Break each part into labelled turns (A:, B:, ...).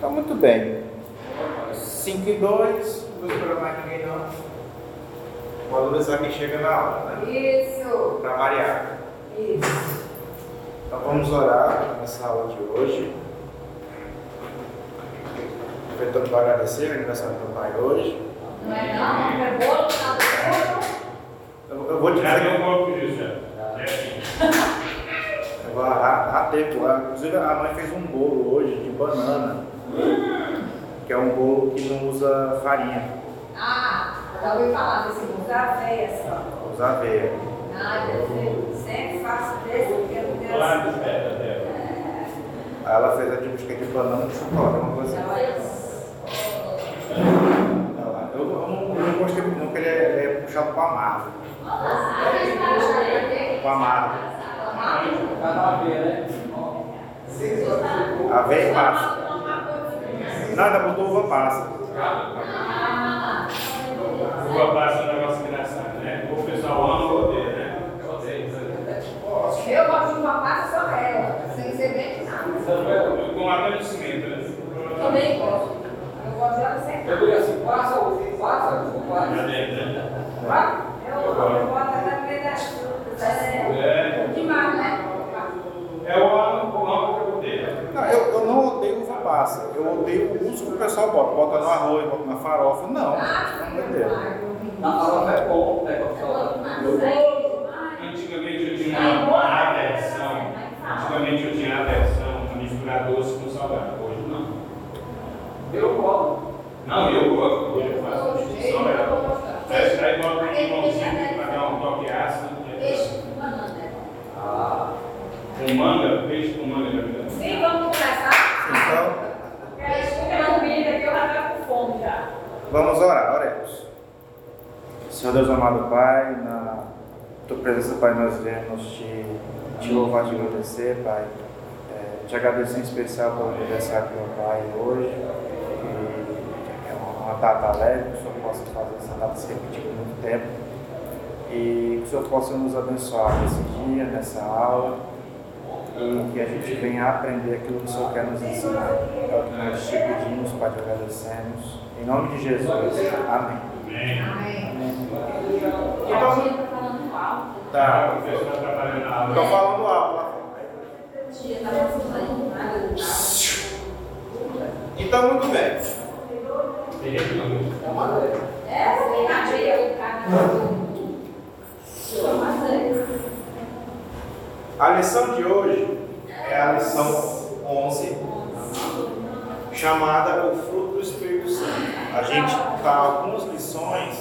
A: Tá muito bem. 5 e 2, não vou esperar mais ninguém não. Valorizar quem chega na hora, né?
B: Isso.
A: Para variar.
B: Isso.
A: Então vamos orar nessa aula de hoje. Aproveitando para agradecer o aniversário do pai hoje.
B: Não é não? Não é bolo, tá bolo.
A: Eu, vou te
C: Já
A: dizer.
C: deu um pouco disso, já. É
A: Há, tempo, inclusive a mãe fez um bolo hoje de banana, que é um bolo que não usa farinha,
B: Ah, já ouvi falar desse bolo. Já veio só.
A: usa aveia.
B: Ah, eu sempre faço desse, porque eu não tenho assim.
C: terra.
A: Aí ela fez a de busca de banana com chocolate, uma coisa assim. Ela- Eu, eu não, eu não gostei muito porque ele é, ele é puxado para amargo. Com amargo. Aveia e passa. Não, ainda botou uva passa.
C: Uva passa é um negócio engraçado, né? O pessoal ama ou odeia, né?
B: Eu gosto de uma passa só ela, sem ser bem nada.
C: Com água de cimento, né?
B: Também gosto. Eu gosto dela sem
D: Eu digo assim, passa ou passa, ou passa.
C: Já dentro, né?
B: Eu, eu boto até no meio das frutas. É
C: É,
B: demais, né?
C: é o amo, o amo que eu odeio.
A: Não, eu, eu não odeio uva passa. Eu odeio que o pessoal bota. Bota no arroz, bota na farofa. Não,
B: Ah,
A: não odeio.
D: Na farofa é bom, né?
C: Antigamente eu tinha uma aversão. Antigamente eu tinha aversão a misturar doce com salgado. Hoje não.
D: Eu gosto.
C: Não, eu gosto. Hoje eu faço distinção. É, aí bota um limãozinho para dar um toque ácido.
B: Peixe com banana.
D: Ah,
C: Com manga, peixe com manga, já me
B: Sim, vamos começar?
A: Então,
B: Peixe com comida, que eu já estou com fome já.
A: vamos orar, oremos. Senhor Deus amado Pai, na tua presença, Pai, nós viemos te, te louvar, te agradecer, Pai. É, te agradecer em especial pelo aniversário do meu pai hoje. É uma, uma data leve, que o Senhor possa fazer essa data se repetir por muito tempo. E que o Senhor possa nos abençoar nesse dia, nessa aula. E que a gente venha aprender aquilo que o Senhor quer nos ensinar. É o que nós te pedimos, Pai, te agradecemos. Em nome de Jesus. Amém.
C: Amém.
B: A tia tá falando alto.
C: Tá, o professor está trabalhando na aula.
A: Estou falando alto lá fora.
B: A tia tá aí.
A: Então, muito bem.
B: É, o cara.
A: A lição de hoje é a lição 11, chamada O Fruto do Espírito Santo. A gente está algumas lições,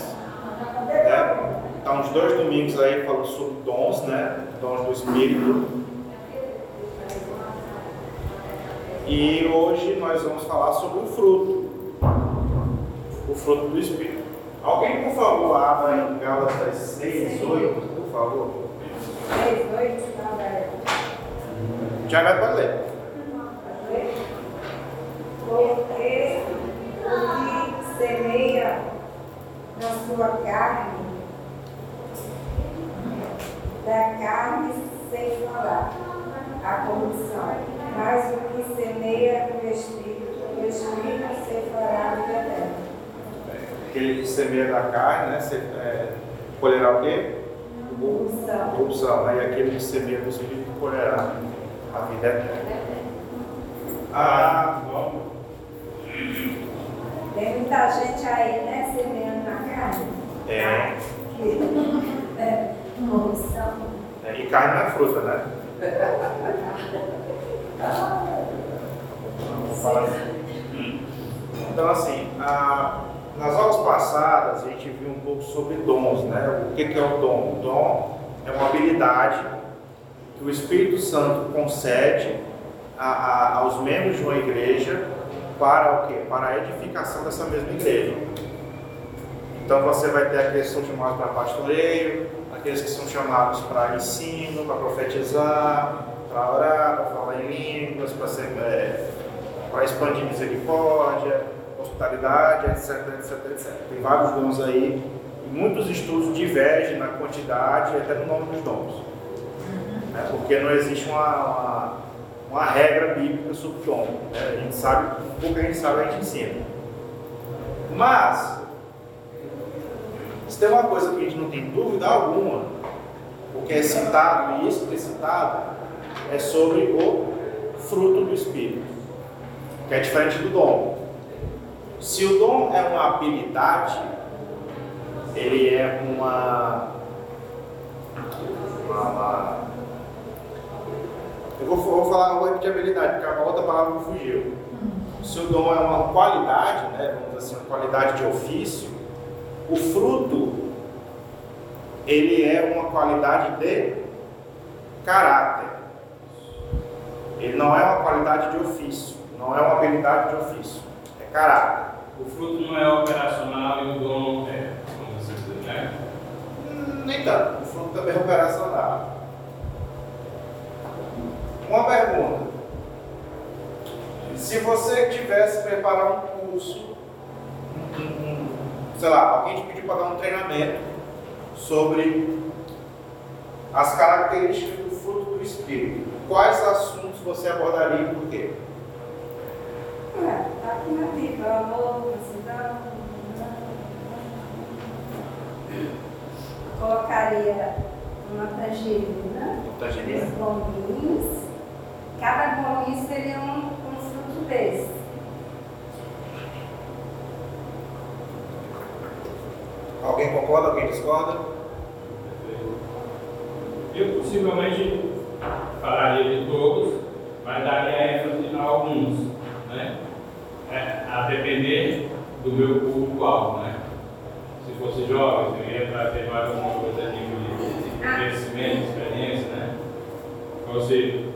A: né? Está uns dois domingos aí falando sobre dons, né? Dons do Espírito. E hoje nós vamos falar sobre o fruto. O fruto do Espírito. Alguém, por favor, abra em Gálatas 6, 8, por favor.
B: Três, dois, tá, velho.
A: Tiago pode ler.
E: Porque o que semeia na sua carne, da carne ceifará a corrupção, mas o que semeia no Espírito, o Espírito ceifará a vida eterna.
A: Aquele que semeia da carne, né? Você, é, colherá o quê?
E: Corrupção.
A: Corrupção, né? E aquele que semeia do Espírito colherá a vida eterna. Ah,
E: Tem muita gente aí, né, carne.
A: é.
E: Que, é, corrupção.
A: é, E carne não é fruta, né? Assim. Então, assim, a- nas aulas passadas a gente viu um pouco sobre dons, né? O que, que é o dom? O dom é uma habilidade que o Espírito Santo concede a- a- aos membros de uma igreja para o quê? Para a edificação dessa mesma igreja. Então você vai ter aqueles que são chamados para pastoreio, aqueles que são chamados para ensino, para profetizar, para orar, para falar em línguas, para, ser, é, para expandir misericórdia, hospitalidade, etc, etc, etc. Tem vários dons aí e muitos estudos divergem na quantidade e até no nome dos dons. Né? Porque não existe uma, uma, uma regra bíblica sobre dom. Né? A gente sabe, pouco a gente sabe, a gente ensina. Mas, se tem uma coisa que a gente não tem dúvida alguma, o que é citado, e isso que é citado, é sobre o fruto do Espírito, que é diferente do dom. Se o dom é uma habilidade, ele é uma, uma, eu vou, vou falar, vou repetir habilidade, porque a outra palavra me fugiu. Se o dom é uma qualidade, né, vamos dizer assim, uma qualidade de ofício, o fruto, ele é uma qualidade de caráter. Ele não é uma qualidade de ofício, não é uma habilidade de ofício, é caráter.
C: O fruto não é operacional e o dom é, como você diz, né?
A: Nem tanto, o fruto também é operacional. Uma pergunta. Se você tivesse preparar um curso, sei lá, alguém te pediu para dar um treinamento sobre as características do fruto do Espírito, quais assuntos você abordaria e por quê?
E: É, tá aqui na Bíblia, amor, mansidão. Colocaria uma tangerina,
A: Tangerina?
E: os bombinhos. Cada bombinho seria um, um fruto desse.
A: Alguém concorda, alguém discorda?
C: Eu possivelmente falaria de todos, mas daria ênfase a alguns, né? É, a depender do meu público-alvo, né? Se fosse jovem, eu ia trazer mais alguma coisa de conhecimento, experiência, né? Eu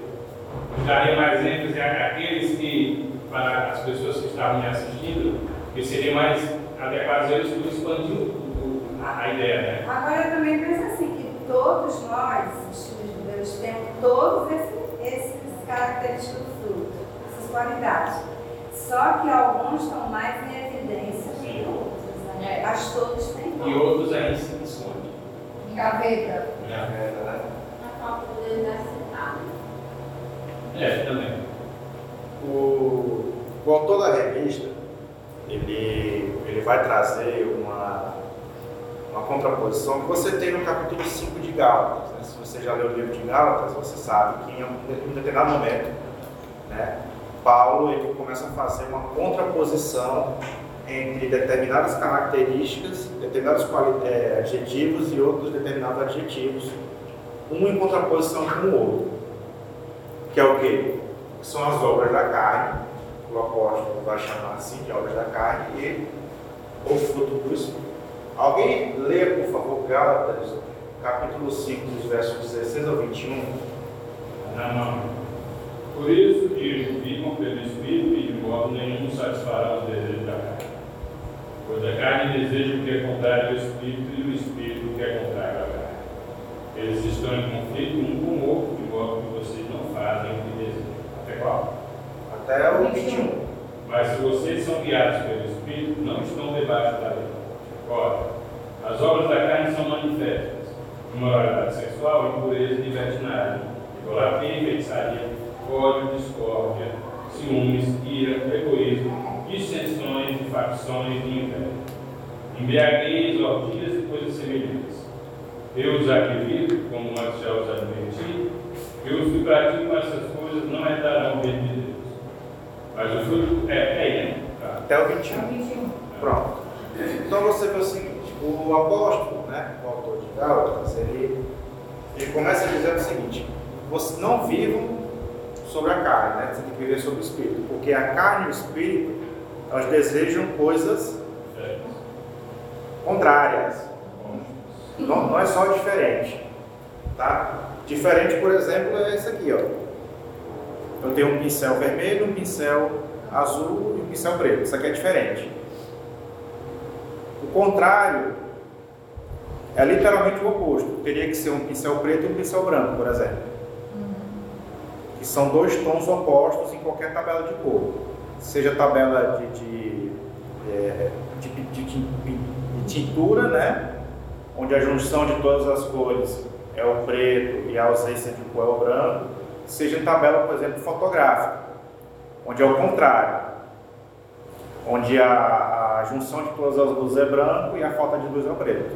C: daria mais ênfase àqueles que, para as pessoas que estavam me assistindo, que seria mais adequado eu expandir a ideia, né?
E: Agora eu também penso assim, que todos nós, os filhos de Deus, temos todos esses, esses características do fruto, essas qualidades. Só que alguns estão mais em evidência que outros. Né?
B: É.
E: Mas todos têm
C: E outros ainda se escondem.
B: Gaveta.
A: É, né?
B: A falta sentar.
C: É, também.
A: O, o autor da revista, ele, ele vai trazer uma, uma contraposição que você tem no capítulo 5 de Gálatas. né? Se você já leu o livro de Gálatas, você sabe que em um determinado momento, né, Paulo ele começa a fazer uma contraposição entre determinadas características, determinados eh, adjetivos e outros determinados adjetivos, um em contraposição com o outro. Que é o quê? Que são as obras da carne, o apóstolo vai chamar assim de obras da carne, e o fruto do Espírito. Alguém lê, por favor, Gálatas, capítulo 5, dos versos 16 ao 21.
C: Na mão. Por isso digo, vivam pelo Espírito e de modo nenhum satisfará os desejos da carne. Pois a carne deseja o que é contrário ao Espírito e o Espírito o que é contrário à carne. Eles estão em conflito um com o outro, de modo que vocês não fazem o que desejam. Até qual?
A: Até o 21.
C: Mas se vocês são guiados pelo Espírito, não estão debaixo da lei. Ora, as obras da carne são manifestas: imoralidade sexual, impureza e libertinagem, idolatria e feitiçaria, ódio, discórdia, ciúmes, ira, egoísmo, dissensões e facções de inveja. Embriaguez, orgias e coisas semelhantes. Eu os acredito, como Marcel os adverti, que os que praticam essas coisas não herdarão o reino de Deus. Mas o fruto é, é né? Tá.
A: Até o 21. Pronto. Então você vê o seguinte, o apóstolo, né, o autor de Gálatas, ele, ele começa dizendo o seguinte, vocês não vivam sobre a carne, né? Você tem que viver sobre o espírito, porque a carne e o espírito, elas desejam coisas contrárias. Não, não é só diferente, tá? Diferente, por exemplo, é esse aqui, ó. Eu tenho um pincel vermelho, um pincel azul e um pincel preto. Isso aqui é diferente. Contrário é literalmente o oposto. Teria que ser um pincel preto e um pincel branco, por exemplo. Que são dois tons opostos em qualquer tabela de cor. Seja tabela de, de, é, de, de- de- tintura, né? Onde a junção de todas as cores é o preto e a ausência de cor é o branco. seja tabela, por exemplo, fotográfica, onde é o contrário, onde a, a junção de todas as luzes é branco e a falta de luz é preto.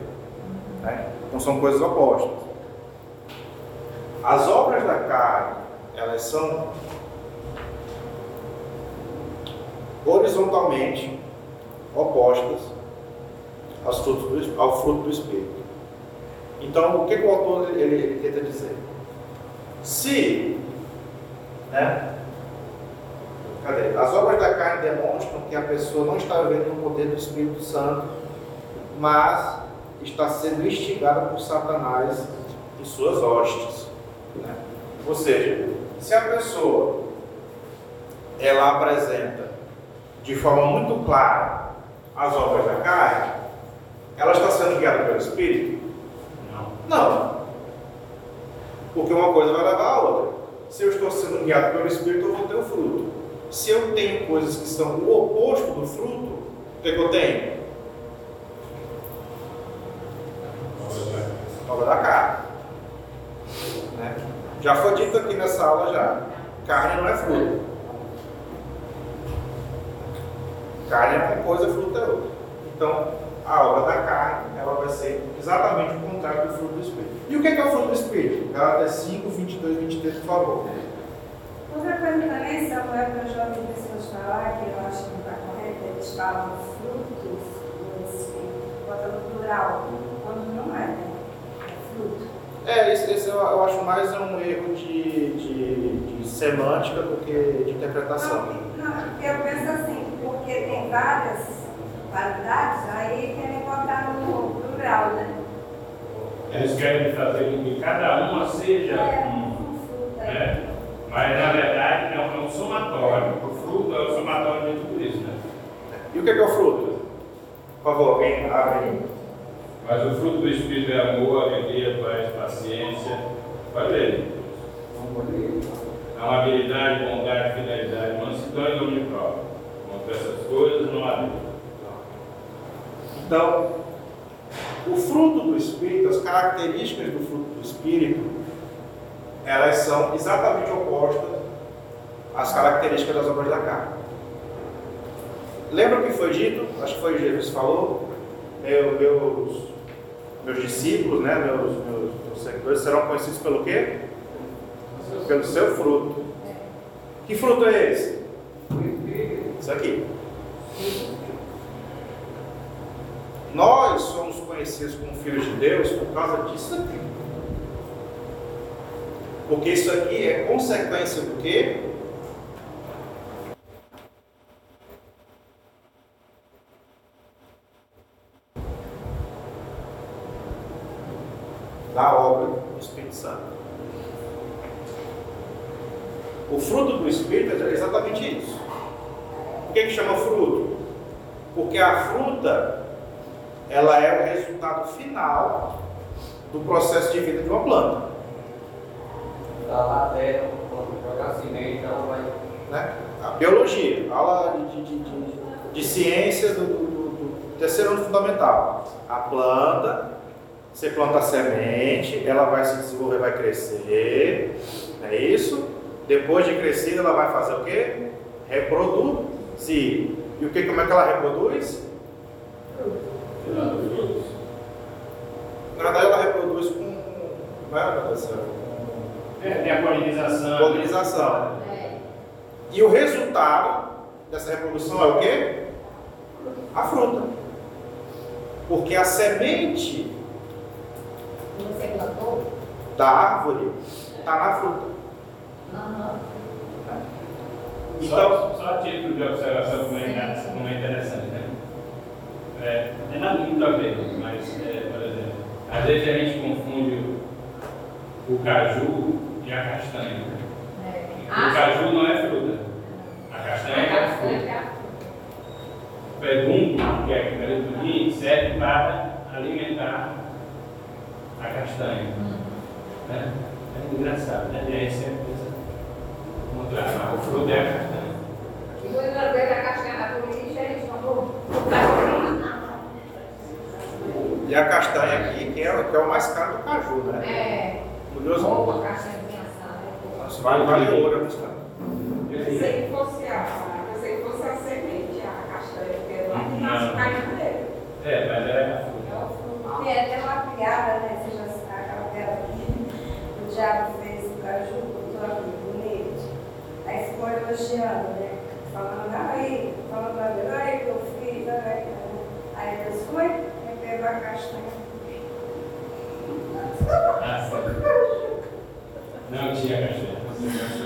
A: Né? Então são coisas opostas. As obras da carne, elas são horizontalmente opostas aos frutos do, ao fruto do Espírito. Então, o que, que o autor ele, ele tenta dizer? Se né, as obras da carne demonstram que a pessoa não está vivendo no poder do Espírito Santo, mas está sendo instigada por Satanás e suas hostes. Né? Ou seja, se a pessoa ela apresenta de forma muito clara as obras da carne, ela está sendo guiada pelo Espírito? Não. Não. Porque uma coisa vai levar a outra. Se eu estou sendo guiado pelo Espírito, eu vou ter o fruto. Se eu tenho coisas que são o oposto do fruto, o que, é que eu tenho? Obra da carne. Né? Já foi dito aqui nessa aula já. Carne não é fruto. Carne é uma coisa, fruto é outra. Então, a obra da carne, ela vai ser exatamente o contrário do fruto do Espírito. E o que é, que é o fruto do Espírito? Gálatas 5, 22 e 23, por favor.
E: Outra coisa também, Samuel, que já ouvi pessoas falar, que eu acho que não está correto, eles falam frutos do Espírito, bota no plural, quando não é, né? É fruto.
A: É, esse, esse eu, eu acho mais um erro de, de, de semântica do que de interpretação.
E: Não, não, porque eu penso assim, porque tem várias qualidades, aí querem botar no plural, né?
C: Eles querem fazer com que cada uma seja
E: É,
C: um.
E: fruto aí.
C: Né? Mas na verdade é um, é um somatório. O fruto é o somatório de tudo isso. Né?
A: E o que é, que é o fruto? Por favor, alguém abre aí.
C: Mas o fruto do Espírito é amor, alegria, paz, paciência. Vai ler. Amabilidade, bondade, fidelidade, mansidão e domínio próprio. Contra essas coisas não há lei.
A: Então, o fruto do Espírito, as características do fruto do Espírito, elas são exatamente opostas às características das obras da carne. Lembra o que foi dito? Acho que foi Jesus que falou. Meu, meus, meus discípulos, né, meus, meus, meus seguidores serão conhecidos pelo quê? Pelo seu fruto. Que fruto é esse? Isso aqui. Nós somos conhecidos como filhos de Deus por causa disso aqui. Porque isso aqui é consequência do quê? Da obra do Espírito Santo. O fruto do Espírito é exatamente isso. Por que, que chama fruto? Porque a fruta ela é o resultado final do processo de vida de uma planta.
D: Lá a terra, jogar semente, ela vai.
A: Né? A biologia, aula de, de, de, de ciências do, do, do terceiro ano fundamental. A planta, você planta a semente, ela vai se desenvolver, vai crescer, não é isso? Depois de crescida, ela vai fazer o quê? Reproduzir. E o que, como é que ela reproduz? Na verdade, ela reproduz com. Como é, meu Deus do céu?
C: É, tem a polinização.
A: Polinização.
B: É.
A: E o resultado dessa reprodução é o quê? A fruta. Porque a semente da árvore está na fruta.
B: Aham.
A: Então,
C: Só, só título de observação como é, como é interessante, né? É, é nada muito a ver, mas, é, por exemplo, às vezes a gente confunde o caju e a castanha.
B: É.
C: O caju não é fruta, a castanha é fruta. Pergunto que a criaturinha serve para alimentar a castanha. Né? É engraçado, né? E aí sempre pensa o o fruto é a castanha.
B: E muitas vezes a castanha da polícia, eles falou, o caju.
A: e a castanha aqui, que é, que é o mais caro do caju, né?
B: É.
A: Curioso.
B: Boa castanha assada. é boa.
A: Isso vale, vale ouro, né?
B: Pensei que fosse a, pensei que fosse a semente, a castanha, porque lá que nasce o caminho dele.
C: É, mas é.
B: É o fruto.
E: Tem até uma piada, né? Você já sabe aquela piada que o diabo fez o caju, botou amigo bonito. Aí ficou elogiando, né? Falando, aí, falando pra Deus, aí que eu fiz, aí. Aí Deus foi e pegou a castanha.
C: Ah, sim. Não tinha
A: Thank you.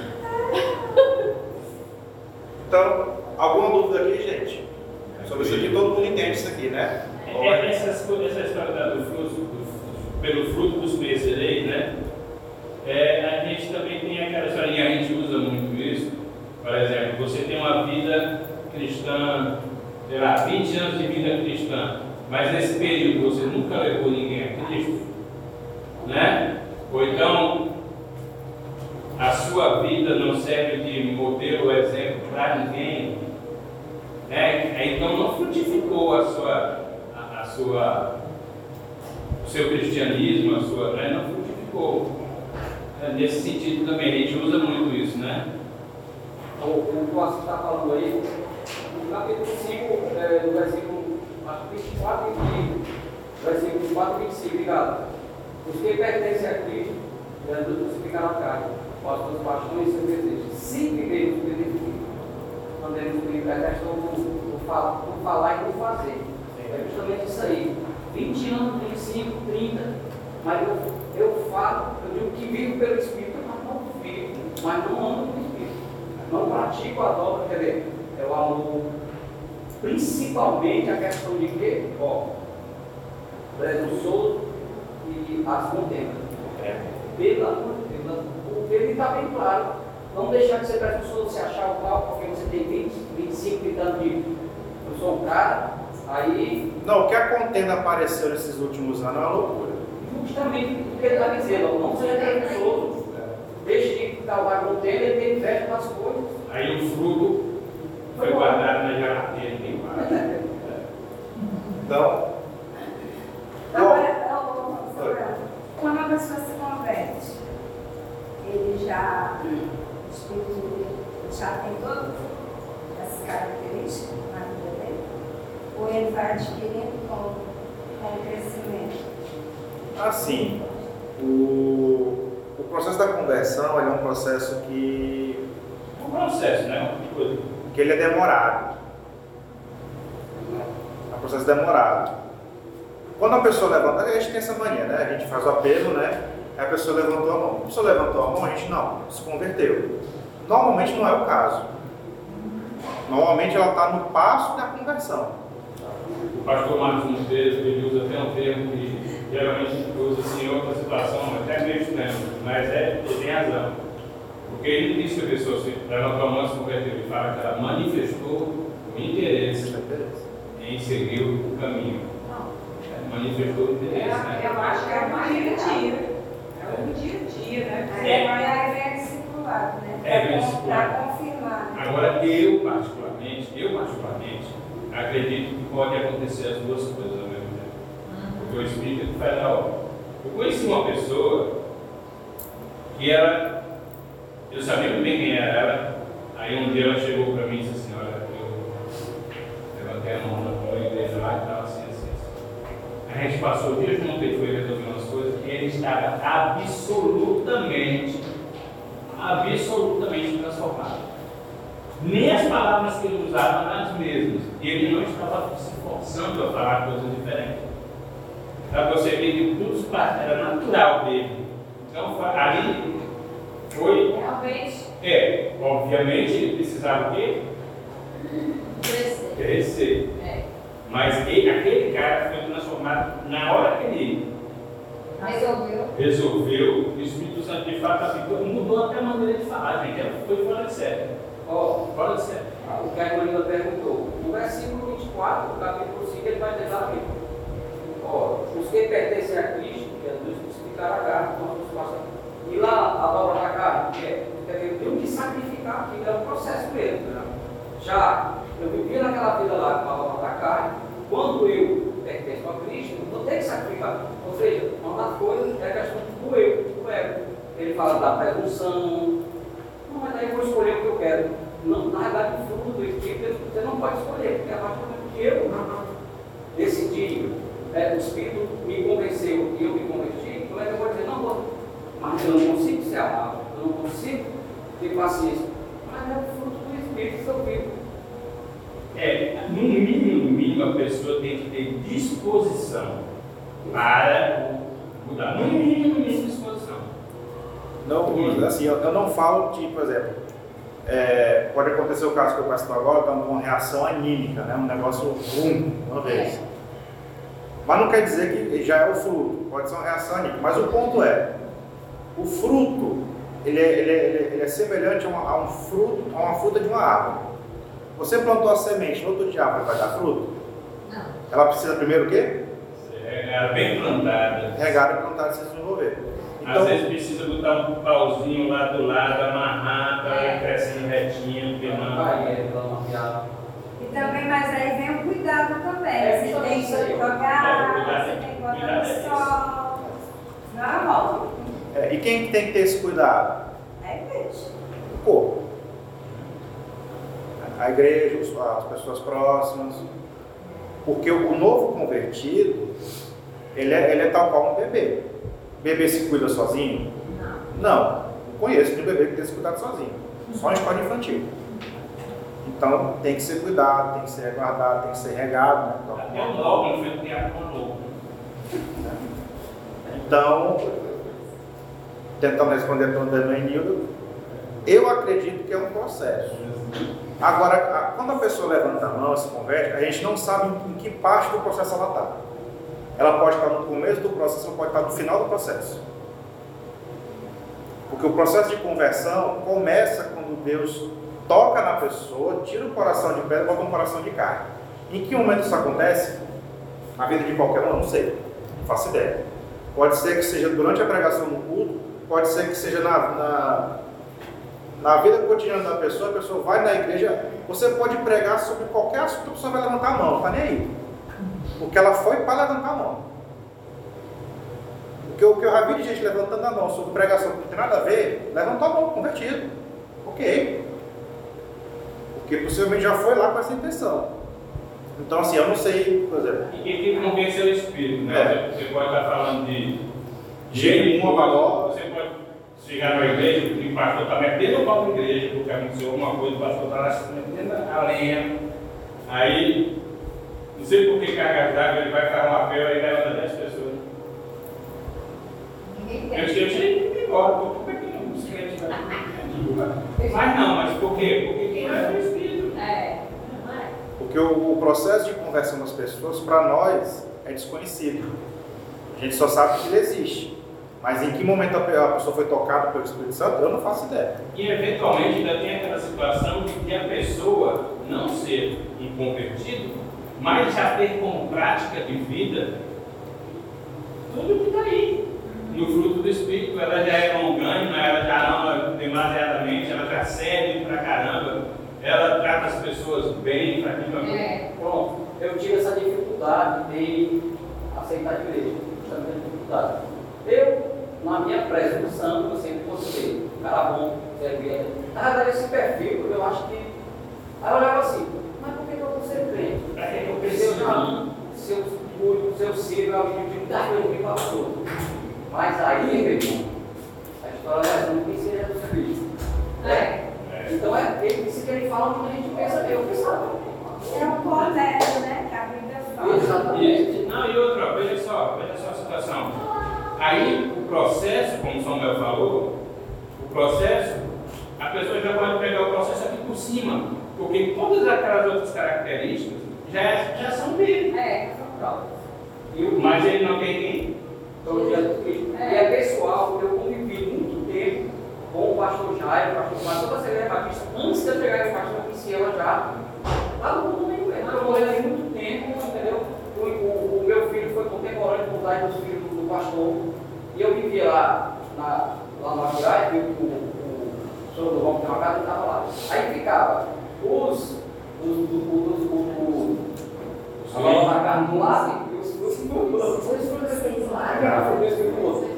A: Apareceu nesses últimos anos é uma loucura.
D: justamente o que ele está dizendo, não seja presunçoso, deixe de causar contenda e ter inveja das coisas.
C: Aí o fruto foi guardado na geladeira, ninguém guarda.
A: Então,
E: Agora, ô, ô, Samuel, quando uma pessoa se converte, ele já, o Espírito já tem todas essas características na vida dele? Ou ele vai adquirindo com, com o crescimento?
A: assim, o, o processo da conversão ele é um processo que,
C: É um processo, né? Uma coisa.
A: que ele é demorado. É um processo demorado. Quando a pessoa levanta, a gente tem essa mania, né? A gente faz o apelo, né? Aí a pessoa levantou a mão. A pessoa levantou a mão, a gente não, se converteu. Normalmente não é o caso. Normalmente ela está no passo da conversão.
C: O pastor Marcos Monteiro, ele usa até um termo que geralmente usa assim em outra situação, até meio estranho, mas é, ele tem razão. Porque ele não diz que a pessoa se levantou a mão e se converteu, ele fala que ela manifestou o interesse em seguir o caminho. É, Manifestou o interesse, né?
B: Eu acho que é um dia a dia. É um dia a dia, né?
E: Aí
C: É.
E: né?
C: É, vem
E: Para
C: discipulado.
E: confirmar. né?
C: Agora, eu particularmente, eu particularmente, acredito que pode acontecer as duas coisas ao mesmo tempo. Porque o Espírito a obra. Eu conheci uma pessoa que ela, eu sabia muito bem quem era ela, aí um dia ela chegou para mim e disse assim, olha, eu levantei a mão na igreja lá e estava assim, assim, assim. A gente passou o dia junto, ele foi resolver umas coisas, e ele estava absolutamente, absolutamente transformado. Nem as palavras que ele usava eram as mesmas. Ele não estava se forçando a falar coisas diferentes. Para você ver que tudo era natural dele. Então, ali foi.
B: Realmente,
C: É, obviamente ele precisava o quê?
B: crescer.
C: Crescer.
B: É.
C: Mas ele, aquele cara foi transformado na hora que ele
B: Resolveu.
C: resolveu, o Espírito Santo de fato aplicou, mudou até a maneira de falar, gente. Ela foi fora de série.
D: Ó,
C: Fora de série.
D: o que a Marina perguntou, no versículo 24, do capítulo 5, ele vai dizer lá mesmo. Ó, os que pertencem a Cristo, que Jesus crucificaram a carne. E lá, a dobra da carne, que é, eu tenho que sacrificar aquilo, é um processo mesmo. Né? Já, eu vivia naquela vida lá com a dobra da carne, quando eu pertenço a Cristo, eu vou ter que sacrificar. Ou seja, uma das coisas é a questão do eu, do ego. Ele fala da presunção, Não, mas aí eu vou escolher o que eu quero. Não, na verdade, o fruto do Espírito você não pode escolher, porque a partir do que eu decidi, é, o Espírito me convenceu e eu me converti, como é que eu vou dizer, não vou, mas eu não consigo ser amável, eu não consigo ter paciência. Mas é o fruto do Espírito que eu vivo.
C: É, no mínimo, no mínimo, a pessoa tem que ter disposição para mudar. No mínimo, no mínimo, disposição.
A: Não, assim, eu, eu não falo de, por exemplo, é, pode acontecer o caso que eu passo agora, está uma reação anímica, né? um negócio ruim, uma vez. Mas não quer dizer que já é o fruto, pode ser uma reação anímica. Mas o ponto é, o fruto, ele é, ele é, ele é, é semelhante a, uma, a um fruto, a uma fruta de uma árvore. Você plantou a semente no outro dia, a vai dar fruto?
E: Não.
A: Ela precisa primeiro o quê?
C: É bem plantada.
A: Regada e plantada se desenvolver.
C: Às vezes precisa botar um pauzinho lá do lado, amarrar para
E: É.
C: crescendo retinho, porque não.
D: Vai, é.
E: E também, mas aí vem o cuidado também.
D: É,
E: você tem que
C: É,
E: jogar,
C: cuidado
E: você
C: é-
E: tem que botar
C: é
E: no sol. Senão ela volta.
A: É, e quem que tem que ter esse cuidado?
E: É igreja.
A: O corpo. A igreja, as pessoas próximas. Porque o novo convertido, ele é, ele é tal qual um bebê. Bebê se cuida sozinho?
E: Não.
A: Não. Conheço nenhum bebê que tenha se cuidado sozinho. Só em escola infantil. Então tem que ser cuidado, tem que ser guardado, tem que ser regado. Né? Então,
C: Até o novo foi criado com novo.
A: Então, tentando responder a pergunta da Enilda, eu acredito que é um processo. Agora, quando a pessoa levanta a mão e se converte, a gente não sabe em que parte do processo ela está. Ela pode estar no começo do processo ou pode estar no final do processo. Porque o processo de conversão começa quando Deus toca na pessoa, tira o coração de pedra e bota um coração de carne. Em que momento isso acontece? Na vida de qualquer um, não sei. Não faço ideia. Pode ser que seja durante a pregação no culto, pode ser que seja na, na, na vida cotidiana da pessoa, a pessoa vai na igreja, você pode pregar sobre qualquer assunto, a pessoa vai levantar a mão, não está nem aí. Porque ela foi para levantar a mão. Porque o que eu já vi de gente levantando a mão sobre pregação que não tem nada a ver, levantou a mão, convertido. Ok. Porque possivelmente já foi lá com essa intenção. Então, assim, eu não sei, por exemplo,
C: E quem tem que convencer o espírito, né?
A: É.
C: Você pode estar falando de
A: Jeito, uma valor.
C: Você pode chegar na igreja e o pastor está metendo o pau na igreja, porque aconteceu alguma coisa, o pastor está metendo a lenha. Aí, não sei por que cargas d'água ele vai ficar um apel e leva 10 pessoas.
E: Ninguém
C: Eu
E: tem.
C: tinha que ir embora, como é que não os crentes vai Mas não, mas por quê? Porque quem é o espírito.
E: É. Não é?
A: Porque o, o processo de conversão das pessoas, para nós, é desconhecido. A gente só sabe que ele existe. Mas em que momento a pe- a pessoa foi tocada pelo Espírito Santo, eu não faço ideia.
C: E eventualmente ainda tem aquela situação de que a pessoa não ser um convertido, mas já ter como prática de vida tudo que está aí. No fruto do Espírito, ela já é longânima, ela já ama demasiadamente, ela já serve pra caramba, ela trata as pessoas bem, praticamente.
E: É.
D: Pronto, eu tive essa dificuldade de aceitar a igreja, justamente a dificuldade. Eu, na minha presunção, eu sempre considerei, um cara bom, servia. Verdade, esse perfil, eu acho que. Aí eu olhava assim, mas por que que eu vou ser crente?
C: Pra que eu
D: Porque se eu
C: preciso?
D: já, se eu cuido, se eu sirvo, eu digo muita coisa que passou. Mas aí, meu irmão, a história é conhecia Jesus Cristo.
E: É.
C: É.
D: Então, é, ele disse que ele fala quando a gente pensa, eu pensava.
E: É um correto, né? Que a Bíblia fala.
D: Exatamente.
C: Não, e outra, veja só, veja só a situação. Aí o processo, como o Samuel falou, o processo, a pessoa já pode pegar o processo aqui por cima, porque todas aquelas outras características já, já são dele.
E: É, são provas.
D: E o
C: Mas ele não tem quem?
D: Então, Cristo. E é pessoal, porque eu convivi muito tempo com o pastor Jairo, o pastor pastor da Segreira Batista, antes de eu chegar em pastor, eu conheci ela já. Lá no mundo nem conheço, eu morei ali muito tempo, entendeu? O, o- o meu filho foi contemporâneo com os dos filhos do, do pastor. E eu vivia lá, na, lá no Aguiar, e o, o, o senhor do Romo tem uma casa e estava lá. Aí ficava os. Os, os, os, a carne do lado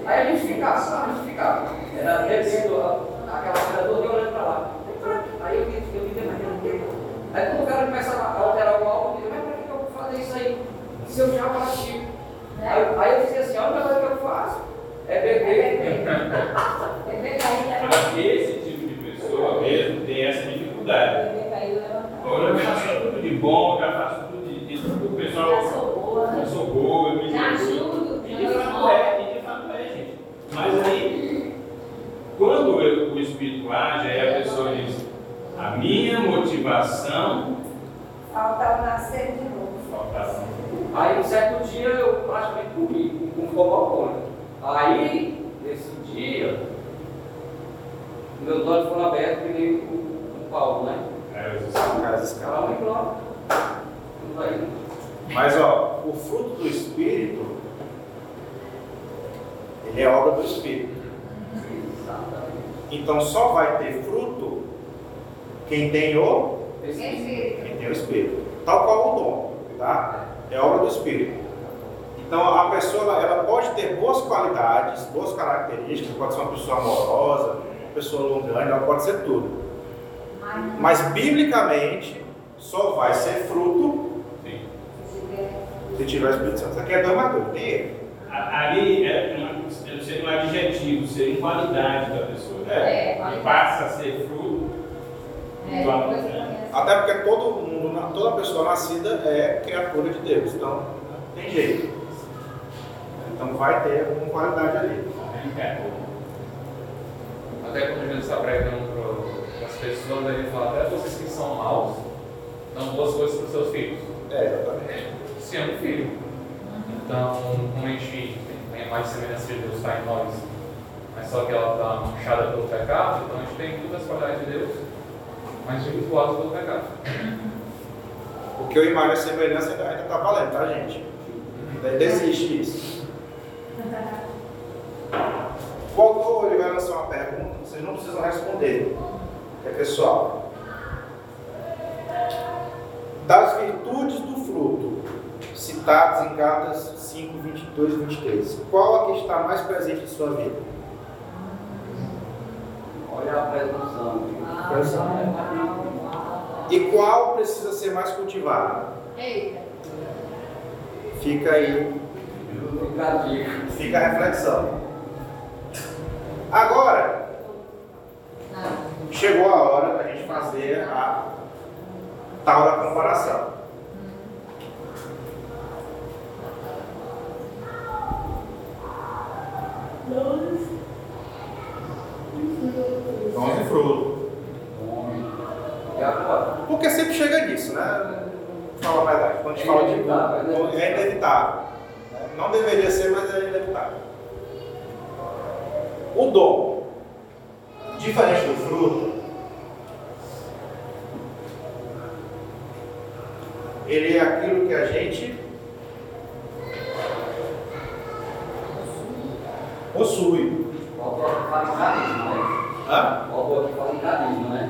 D: Aí a gente ficava, a gente ficava. Era bebendo aquela pedra toda e olhando para lá. se eu já pratico. Aí, aí eu disse assim, a única coisa que eu faço é beber.
B: É verdade,
C: Mas esse tipo de pessoa mesmo tem essa dificuldade. Pô, eu já faço tudo de bom, eu já faço tudo de. de o pessoal.
B: Já sou boa.
C: Eu sou boa, eu me
B: Já
C: Jesus.
B: ajudo,
C: E
B: já
C: de
B: dou
C: fato
B: esmola.
C: é, e de fato é, gente. Mas aí, quando o Espírito age, aí a pessoa diz: a minha motivação
E: Falta o nascer de novo.
C: faltava.
D: Aí um certo dia eu praticamente comi, com fogo alcoólico. Aí, nesse dia, meus olhos foram abertos que nem o, o Paulo, né?
C: Eu disse,
A: Caras escalas.
D: Calma e pronto. Tudo aí.
A: Mas ó, o fruto do Espírito, ele é obra do Espírito.
D: Exatamente.
A: Então só vai ter fruto quem tem o,
E: Espírito.
A: quem tem o Espírito. Tal qual o dom, tá? É obra do Espírito. Então a pessoa ela, pode ter boas qualidades, boas características, pode ser uma pessoa amorosa, uma pessoa longânima, ela pode ser tudo. Mas biblicamente só vai ser fruto
C: sim.
A: se tiver o Espírito Santo. Isso aqui é dois, tem ele.
C: A- Ali é uma, seria um adjetivo, seria uma qualidade da pessoa.
A: É.
B: É, qualidade.
C: passa a ser fruto.
B: É.
A: Até porque todo mundo, toda pessoa nascida é criatura de Deus, então não tem jeito. Então vai ter alguma qualidade ali.
C: É.
F: Até quando Jesus está pregando para as pessoas, ele fala, até vocês que são maus, dão boas coisas para os seus filhos.
A: É, exatamente.
F: Se ama o filho. Então, como a gente tem a mais semelhança de Deus está em nós, mas só que ela está manchada pelo pecado, então a gente tem todas as qualidades de Deus, mas virtuadas pelo pecado.
A: Porque o imagem e semelhança ainda está valendo, tá, gente? Ainda existe isso. O autor ele vai lançar uma pergunta, vocês não precisam responder, é pessoal. Das virtudes do fruto, citadas em Gálatas 5, 22 e 23, qual a que está mais presente em sua vida?
D: Olha a presunção.
A: E qual precisa ser mais cultivada?
B: Eita.
A: Fica aí.
D: Fica a
A: reflexão. Agora, chegou a hora da gente fazer a tal da comparação. Dons e fruto.
D: E agora?
A: Porque sempre chega nisso, né? Fala a verdade. Quando a gente fala de
D: né?
A: é inevitável. Não deveria ser, mas é inevitável. O dom, diferente do fruto, ele é aquilo que a gente possui.
D: O autor aqui fala em carisma, né?
A: Hã?
D: O autor aqui fala em carisma, né?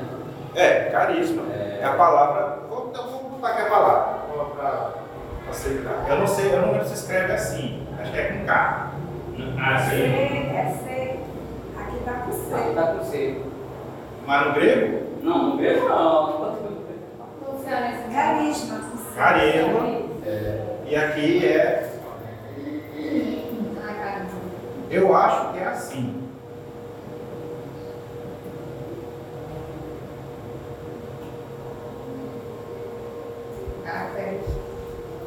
A: É, carisma.
D: É.
A: É a palavra. Vou, então, vou botar aqui a palavra para facilitar. Eu não sei, eu não lembro se escreve assim. Acho que é com K.
C: Ah,
E: C,
C: sim.
E: é C. Aqui está com C.
D: está com C.
A: Mas no grego,
D: Não, não vejo não.
B: Funciona esse
E: Carisma.
A: carisma.
D: É,
A: E aqui é.
B: Ah.
A: Eu acho que é assim.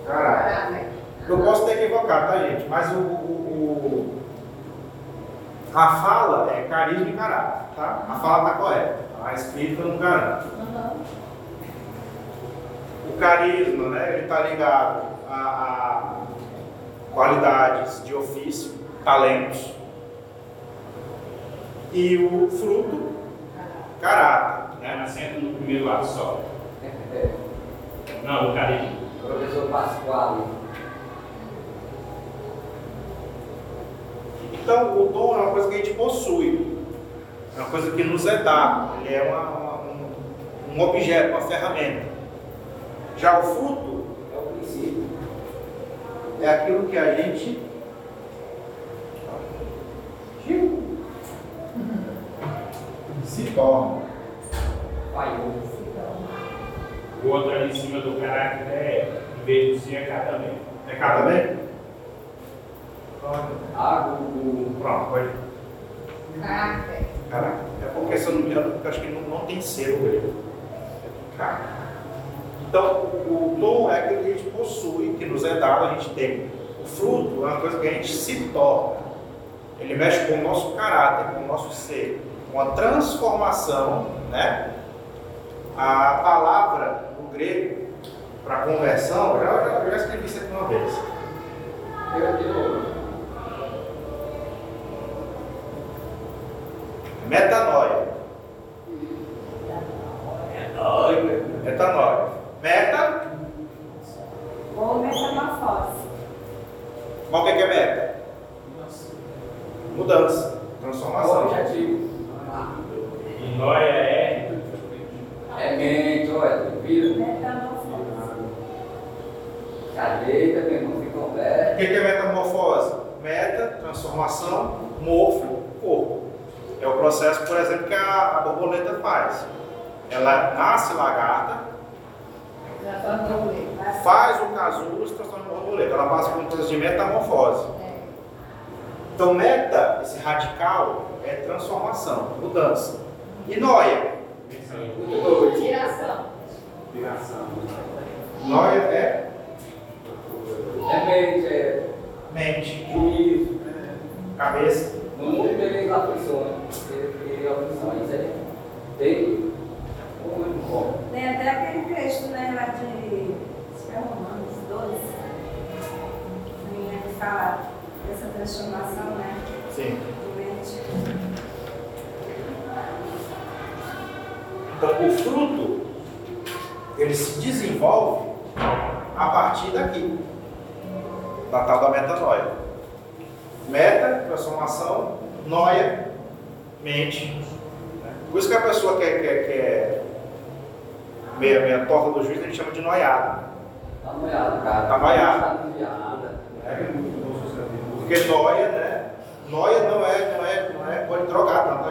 A: Caraca. Eu posso ter equivocado, tá, gente? Mas o, o- o- a fala é carisma e caráter, tá? A fala está correta. A escrita eu não garanto.
B: Uhum.
A: O carisma, né? Ele está ligado a, a qualidades de ofício, talentos. E o fruto, caráter.
C: Né? Assenta no primeiro ato só.
D: é,
C: Não, no carinho.
D: professor Pasquale.
A: Então, o dom é uma coisa que a gente possui, é uma coisa que nos é dada, ele é uma- uma- um, um objeto, uma ferramenta. Já o fruto
D: É o princípio.
A: é aquilo que a gente se torna.
C: O outro ali em cima do caráter é, em vez de si, é catamento.
A: É cá também?
D: O.
A: Pronto, pode.
B: Caráter.
A: Caraca, é porque se eu não me engano, eu acho que não, não tem ser o grego. Cara. Então, o dom é aquilo que a gente possui, que nos é dado, a gente tem. O fruto é uma coisa que a gente se torna. Ele mexe com o nosso caráter, com o nosso ser, com a transformação, né? A palavra no grego para conversão, eu já, já, já escrevi isso aqui uma vez.
D: Eu de novo.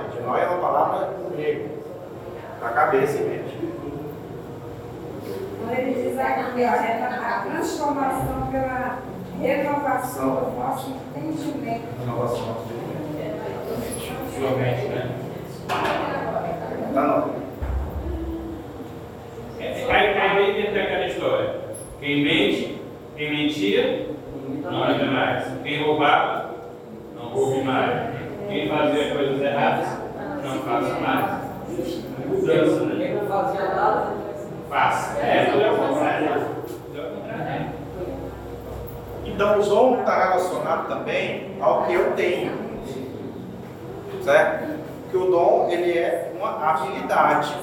A: Gente? Noia é uma palavra grega, na cabeça e mente.
E: Quando ele diz aqui, ó, é a transformação pela renovação do vosso entendimento.
C: Sua mente, né?
A: Tá não.
C: É, Aí, aí vem dentro daquela história. Quem mente, quem mentia, não anda mais. Quem roubava, não roube mais. Quem fazia coisas erradas, não faça mais. Mudança, né?
D: Quem não fazia nada,
C: Faça. É, tudo é o contrário. Tudo é o contrário.
A: Então, o dom está relacionado também ao que eu tenho, certo? Que o dom ele é uma habilidade.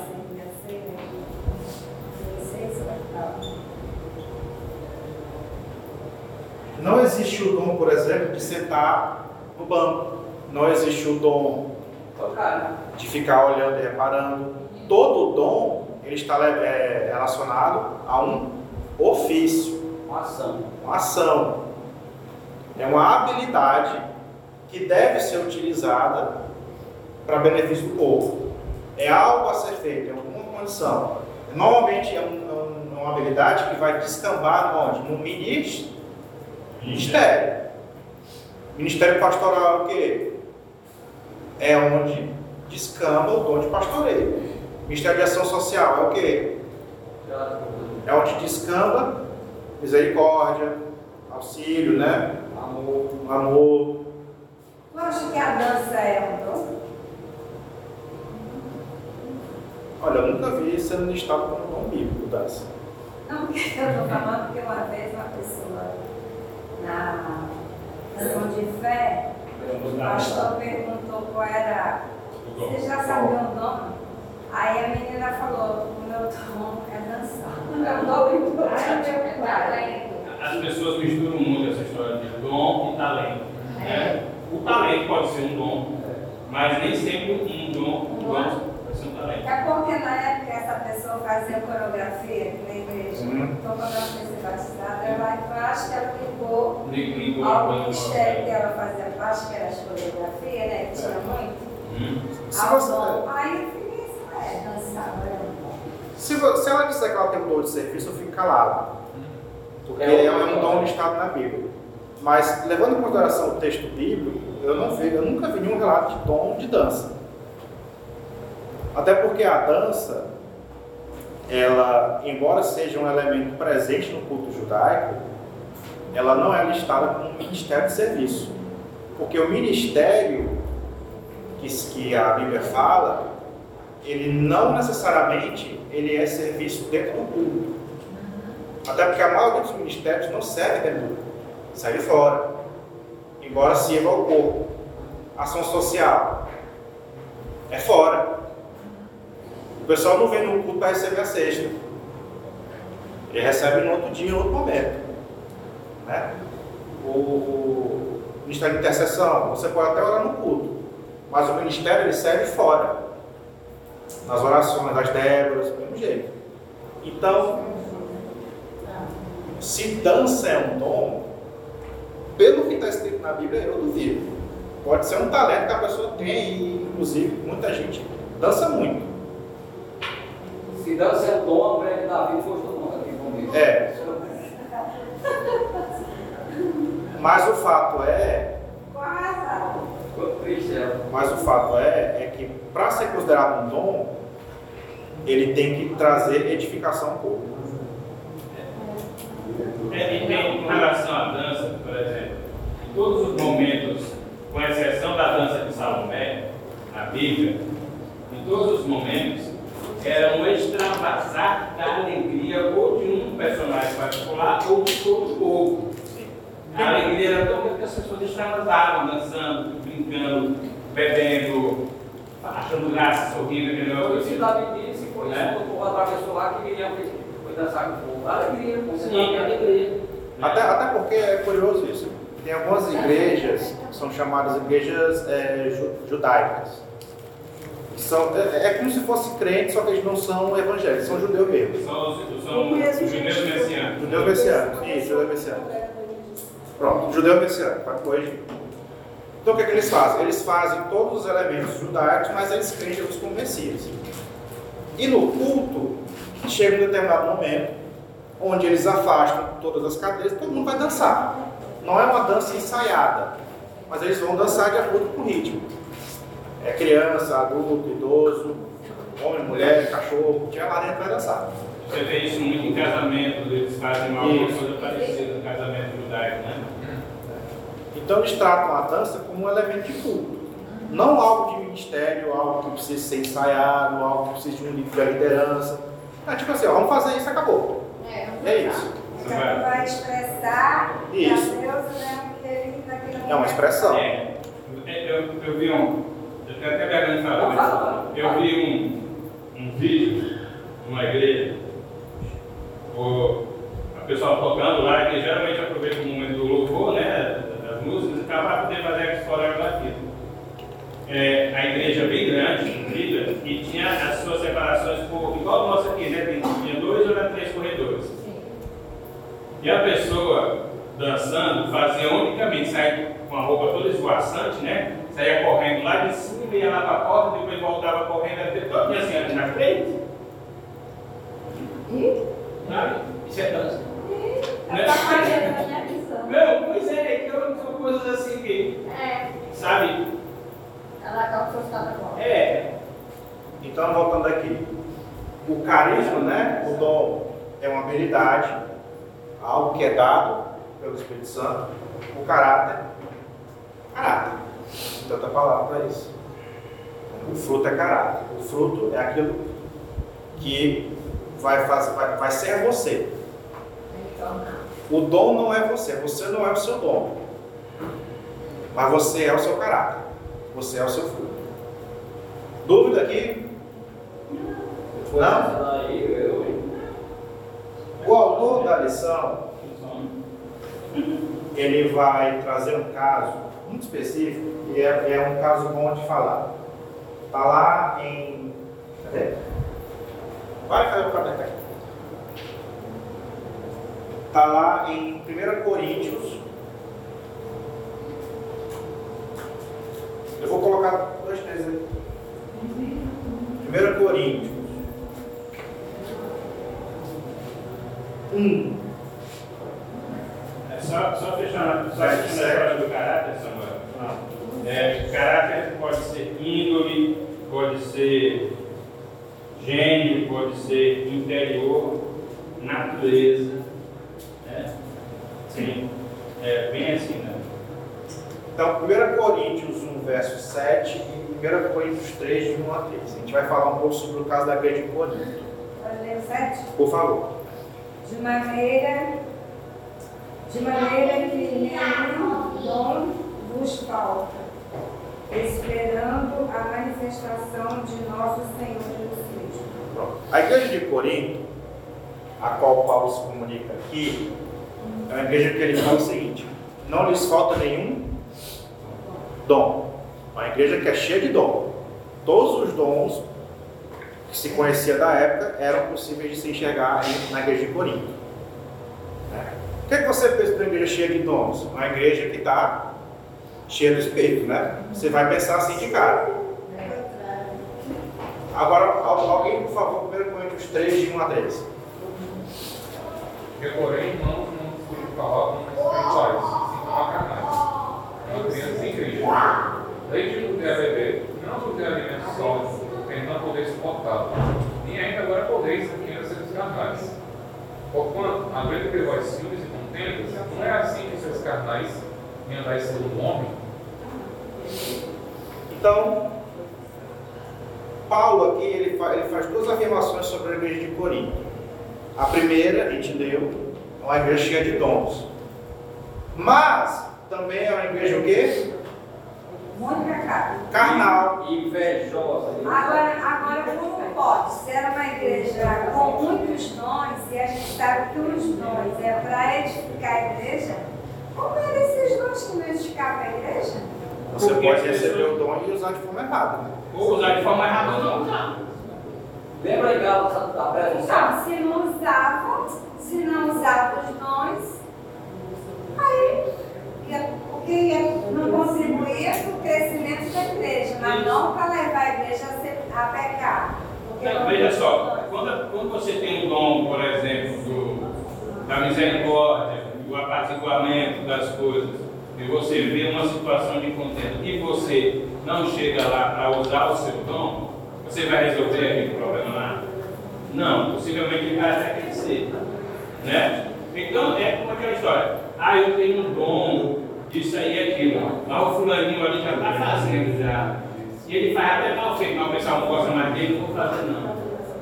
A: Não existe o dom, por exemplo, de sentar no banco. Não existe o dom
D: tocar.
A: de ficar olhando e reparando. Todo dom ele está é, relacionado a um ofício,
D: Uma ação.
A: uma ação. É uma habilidade que deve ser utilizada para benefício do povo. É algo a ser feito, é alguma condição. Normalmente é, um- é um- é uma habilidade que vai descambar onde? No ministério. Ministério. Ministério pastoral é o quê? É onde descamba o dom de pastoreio. Ministério de Ação Social é o quê? É onde descamba misericórdia, auxílio, né?
D: Amor.
A: Amor.
E: Tu acha que a dança é um dom?
A: Olha, eu nunca vi sendo listado como dom bíblico dança.
E: Não, porque eu estou falando porque uma vez uma pessoa na ação de fé, o pastor perguntou qual era. Você já sabia o dom? Aí a menina falou, o meu dom é dançar. Eu dou muito
B: Talento.
C: As pessoas misturam muito essa história de dom e talento. né? O talento pode ser um dom, mas nem sempre um dom, um dom vai ser um talento.
E: É porque na época essa pessoa fazia coreografia na igreja,
A: Uhum.
E: então quando ela ser batizada, ela, acho que ela ligou
C: Ligou
E: ao ministério que ela fazia parte, que era de coreografia, né? Que tinha muito.
C: Hum.
E: Ao
A: você-.
E: Aí eu fiquei assim, é, dançar, né?
A: se, se ela disser que ela tem um dom de serviço, eu fico calado. Porque é um dom listado na Bíblia. Mas, levando em consideração o texto bíblico, eu, não vi, eu nunca vi nenhum relato de dom de dança. Até porque a dança, ela, embora seja um elemento presente no culto judaico, ela não é listada como ministério de serviço. Porque o ministério que, que a Bíblia fala, ele não necessariamente ele é serviço dentro do culto. Até porque a maioria dos ministérios não serve dentro do culto, serve fora. Embora sirva ao corpo. Ação social é fora. Pessoal não vem no culto para receber a sexta. Ele recebe no outro dia, em outro momento. Né? O ministério de intercessão, você pode até orar no culto, mas o ministério ele serve fora. Nas orações, das Déboras, do mesmo jeito. Então, se dança é um dom, pelo que está escrito na Bíblia, eu duvido. Pode ser um talento que a pessoa tem, e inclusive muita gente dança muito.
D: Se dança é dom, a mulher de Davi foi todo mundo aqui comigo.
A: É. Mas o fato é.
D: Ela.
A: Mas o fato é, é que para ser considerado um dom, ele tem que trazer edificação ao povo.
C: É, e tem, com relação à dança, por exemplo, em todos os momentos, com exceção da dança de Salomé, na Bíblia, em todos os momentos, era um extravasar da alegria ou de um personagem particular ou de todo o povo. A alegria era tão grande que as pessoas extravasavam, dançando, brincando, bebendo, achando graça, sorrindo,
D: se
C: assim.
D: Davi disse, foi isso,
C: É.
D: quando o povo atravessou lá, que queria foi dançar com o povo. Alegria,
C: Sim,
D: alegria.
A: Até, até porque é curioso isso. Tem algumas igrejas que são chamadas igrejas é, ju- judaicas. São, é, é como se fossem crentes, só que eles não são evangélicos, são judeus mesmo.
C: São, são judeus messiânicos.
A: Judeus messiânicos. Isso, judeu messiânico. Pronto, judeu messiânico, para corrigir. Então o que, é que eles fazem? Eles fazem todos os elementos judaicos, mas eles creem em Jesus como Messias. E no culto, chega um determinado momento, onde eles afastam todas as cadeiras, todo mundo vai dançar. Não é uma dança ensaiada, mas eles vão dançar de acordo com o ritmo. É criança, adulto, idoso, homem, mulher, cachorro, tinha lá dentro vai dançar.
C: Você vê isso muito em casamento, eles fazem uma
A: Isso.
C: coisa parecida no casamento judaico, né?
A: Então eles tratam a dança como um elemento de culto. Não algo de ministério, algo que precisa ser ensaiado, algo que precisa de um livro de liderança. É tipo assim, ó, vamos fazer isso, acabou. É isso.
E: Então vai expressar
A: Isso.
E: a Deus né, que ele naquele momento.
A: É uma expressão.
C: É, eu, eu vi um. Até falar, mas eu vi um, um vídeo numa igreja, o, a pessoa tocando lá, que geralmente aproveita o momento do louvor, né? Das músicas, e tal, para poder fazer a coreografia. É, a igreja bem grande, comprida, e tinha as suas separações por, igual a nossa aqui, né? Tinha dois ou três corredores. E a pessoa dançando fazia unicamente sair com a roupa toda esvoaçante, né? Saía correndo lá de cima, ia lá para a porta, depois voltava correndo até todo dia assim na frente. Sabe? Isso é dança. Né? Não, pois é, que são coisas assim que, sabe? É.
A: Então, voltando aqui. O carisma, né? O dom é uma habilidade, algo que é dado pelo Espírito Santo. O caráter, caráter. Tanta palavra para isso. O fruto é caráter. O fruto é aquilo que vai, fazer, vai, vai ser você. O dom não é você, você não é o seu dom. Mas você é o seu caráter. Você é o seu fruto. Dúvida aqui? Não? O autor da lição, ele vai trazer um caso muito específico e é, é um caso bom de falar. Está lá em. Cadê? Vai cair o cabelo aqui. Está lá em 1 Coríntios. Eu vou colocar dois três aí. 1 Coríntios. 1.
C: Só, só fechando, só fechando a história do caráter, Samuel.
A: Ah.
C: É, caráter pode ser índole, pode ser gênio, pode ser interior, natureza. Né? Sim. É bem assim, né?
A: Então, 1 Coríntios 1, verso 7 e 1 Coríntios 3, de 1 a 3. A gente vai falar um pouco sobre o caso da igreja de Corinto.
E: Pode ler o 7?
A: Por favor.
E: De maneira, de maneira que nenhum dom vos falta, esperando a manifestação de nosso Senhor Jesus Cristo.
A: Pronto. A igreja de Corinto, a qual Paulo se comunica aqui, é uma igreja que ele fala o seguinte: não lhes falta nenhum dom. Uma igreja que é cheia de dom. Todos os dons que se conhecia da época eram possíveis de se enxergar na igreja de Corinto. Né? Que, que você pensa de uma igreja cheia de dons? Uma igreja que está cheia do Espírito, né? Você vai pensar assim de cara. Agora, al- alguém, por favor, 1 Coríntios 3, de 1 a 3.
F: Eu, porém, não, não fui falar com espirituais, sim com carnais. Uma criança em Cristo. Leite não der a beber, não dê alimento sólido, porque não podeis suportá-lo. Nem ainda agora podeis adquirir seus carnais. Porquanto, havendo que vós ciúmes e não é assim que seus carnais me andais segundo o homem?
A: Então, Paulo aqui ele faz, ele faz duas afirmações sobre a igreja de Corinto. A primeira, a gente deu, é uma igreja cheia de dons. Mas também é uma igreja o quê?
E: Muito.
A: Carnal.
D: Invejosa.
E: Agora, agora, como pode ser uma igreja com muitos dons e a gente sabe que os dons é para edificar a igreja? Como é desses dons que não edificar a igreja?
A: Você
C: Porque
A: pode receber o dom e usar de forma errada. né?
C: Ou usar de forma errada ou não usar.
D: Lembra em Gálatas da presunção?
E: Então, se não usava, se não usava os dons, aí ia, porque ia, não contribuía para o crescimento da igreja, mas não para levar a igreja a, ser, a pecar.
C: Veja só, quando, quando você tem o dom, por exemplo, do, da misericórdia, do apaziguamento das coisas, e você vê uma situação de contento e você não chega lá para usar o seu dom, você vai resolver aquele problema lá? Não, possivelmente ele vai até crescer. Né? Então é como aquela história. Ah, eu tenho um dom, isso aí aquilo. Lá o fulaninho ali já está fazendo já. E ele faz até mal feito, mas o pessoal não gosta mais dele, não vou fazer não.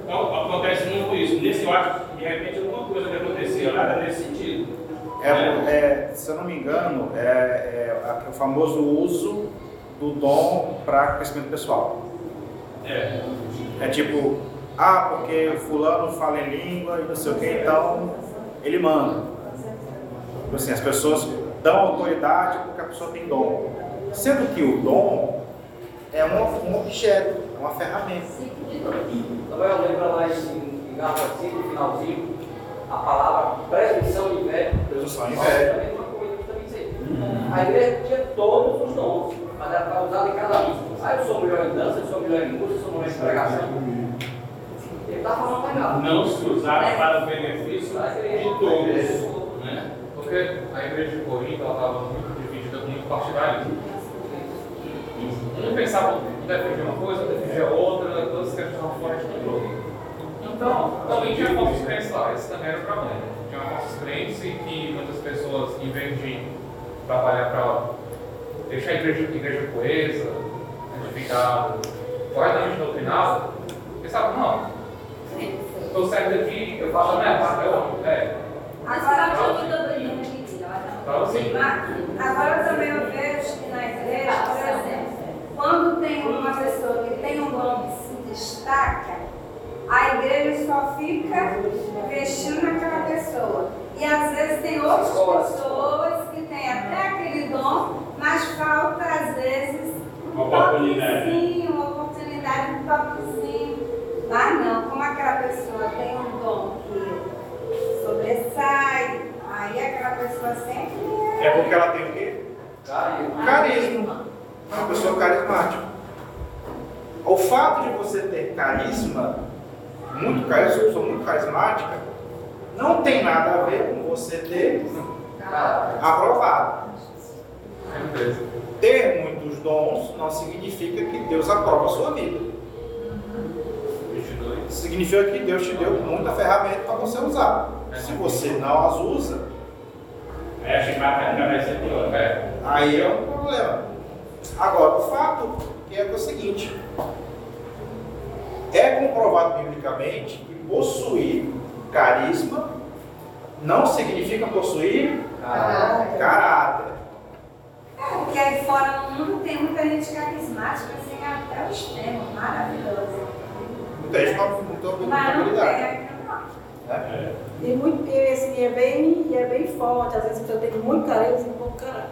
C: Então acontece muito isso. Nesse eu que de repente alguma coisa que aconteceu lá era nesse sentido.
A: É, é, se eu não me engano, é, é o famoso uso do dom para crescimento pessoal.
C: É.
A: É tipo, ah, porque o fulano fala em língua e não sei o que, então ele manda. Tipo Assim, as pessoas dão autoridade porque a pessoa tem dom. Sendo que o dom é um, um objeto, é uma ferramenta.
D: Samuel, lembra lá em, em Gálatas 5, no finalzinho, a palavra presunção e inveja.
A: Presunção e inveja.
D: também uma coisa que também sei. A igreja tinha todos os dons, mas era para usar em cada um. Ah, eu sou melhor em dança, eu sou melhor em música, eu sou melhor em pregação. Ele está falando legal.
C: Não se usar para o benefício de todos. Né?
F: Porque a igreja de Corinto ela estava muito dividida, com muito partidarismo. Um pensava em defender uma coisa, defendia outra, todas que estavam fora de controle. Então, também tinha falsos crentes lá, esse também era o problema. Tinha falsos crentes e que muitas pessoas, em vez de trabalhar para deixar a igreja, a igreja coesa, edificada, corretamente doutrinada, pensavam, não, estou certo aqui, eu faço a minha parte, eu, é, então assim,
E: Agora também eu vejo que na igreja, por exemplo, quando tem uma pessoa que tem um dom que se destaca, a igreja só fica vestindo aquela pessoa. E às vezes tem outras pessoas que têm até aquele dom, mas falta às vezes um
C: Oportunidade.
E: uma oportunidade, um toquezinho. Mas não, como aquela pessoa tem um dom que sobressai, aí aquela pessoa sempre
A: É porque ela tem o quê?
D: Carinho.
A: Carisma. É uma pessoa carismática. O fato de você ter carisma, muito carisma, uma pessoa muito carismática, não tem nada a ver com você ter Aprovado.
F: É.
A: Ter muitos dons não significa que Deus aprova a sua vida.
F: 22.
A: Significa que Deus te deu muita ferramenta para você usar. Se você não as usa,
C: Aí.
F: É.
A: aí é um problema. Agora, o fato é, que é o seguinte: é comprovado biblicamente que possuir carisma não significa possuir caráter.
E: É, porque aí fora no mundo tem muita gente carismática, assim, até o extremo, maravilhoso.
A: Muita gente não tem habilidade.
E: aqui não.
C: É.
G: E, muito, e assim, é bem, é bem forte. Às vezes a pessoa tem muito carinho e pouco caráter.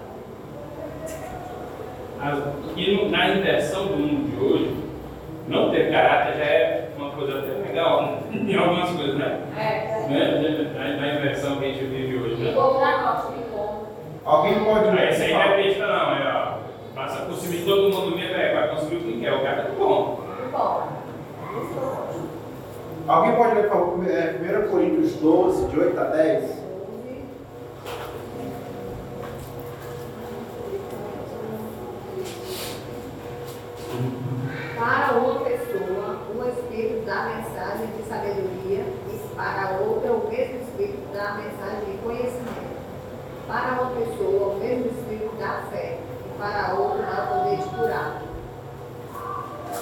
C: E no- na inversão do mundo de hoje, não ter caráter já é uma coisa até legal né? em algumas coisas, né?
B: É.
C: né? Na, na inversão que a gente vive hoje, né?
A: Alguém pode
C: Não, Isso aí não é besta não, é ó. Passa por cima de todo mundo mesmo, é, vai conseguir o que quer, o cara tá bom.
B: Bom.
A: Alguém pode ler, por favor, é, 1 Coríntios 12, de 8 a 10?
H: Para uma pessoa, o Espírito dá mensagem de sabedoria, e para outra, o mesmo Espírito dá mensagem de conhecimento. Para uma pessoa, o mesmo Espírito dá fé, e para outra, dá poder de curar.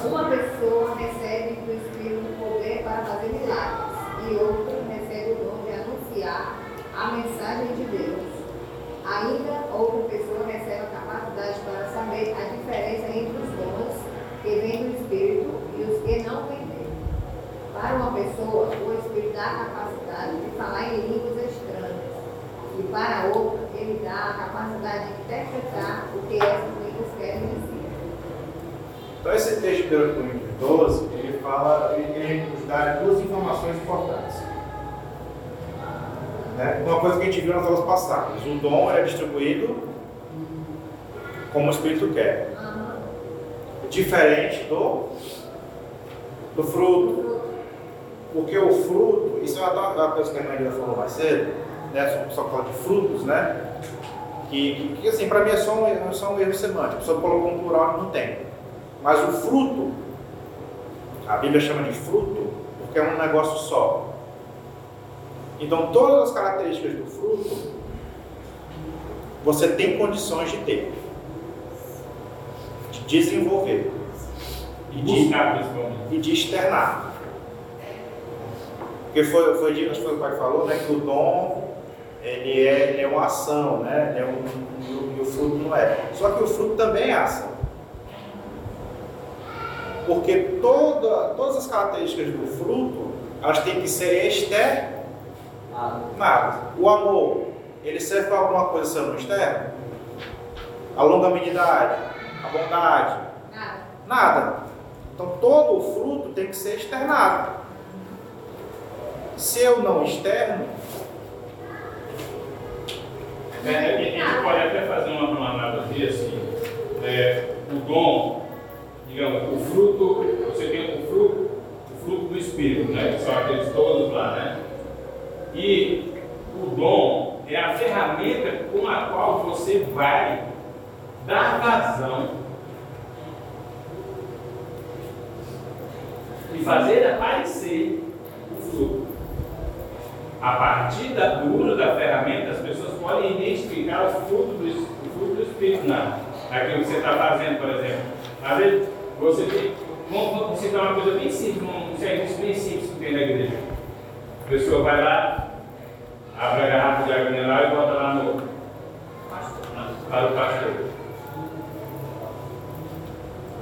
H: Uma pessoa recebe do Espírito o poder para fazer milagres, e outra recebe o dom de anunciar a mensagem de Deus. Ainda outra pessoa recebe a capacidade para saber a diferença entre os dons que vêm do Espírito e os que não vêm dele. Para uma pessoa, o Espírito dá a capacidade de falar em línguas estranhas, e para outra, ele dá a capacidade de interpretar o que essas línguas querem dizer.
A: Então, esse texto de 1 Coríntios 12, ele fala, ele, nos dá duas informações importantes. Né? Uma coisa que a gente viu nas aulas passadas: o dom é distribuído como o Espírito quer. Diferente do, do fruto. Porque o fruto, isso é uma uma coisa que a Maria falou mais cedo, né? Só fala de frutos, né? Que, que, assim, para mim é só um, é só um erro semântico. A pessoa colocou um plural e não tem. Mas o fruto, a Bíblia chama de fruto, porque é um negócio só. Então, todas as características do fruto, você tem condições de ter, de desenvolver
C: E
A: de, e de externar. Porque foi, foi acho que foi o pai que falou, né, que o dom ele é, ele é uma ação, né? Ele é um, e, o, fruto não é. Só que o fruto também é ação. Porque toda, todas as características do fruto, elas têm que ser externas. O amor, ele serve para alguma coisa sendo externo? A longanimidade, a bondade,
H: Nada.
A: Nada. Então todo o fruto tem que ser externado. Se eu não externo,
C: É, a gente pode até fazer uma, uma analogia assim. É, o dom, digamos, o fruto, você tem o fruto, o fruto do Espírito, né? Que são aqueles todos lá, né? E o dom é a ferramenta com a qual você vai dar vazão e fazer aparecer o fruto. A partir do uso da ferramenta, as pessoas podem identificar o fruto do, o fruto do Espírito na, naquilo que você está fazendo, por exemplo. Às vezes, você. Vamos, citar uma coisa bem simples, um serviço bem simples que tem na igreja. A pessoa vai lá, abre a garrafa de água mineral e bota lá no. na- para o pastor.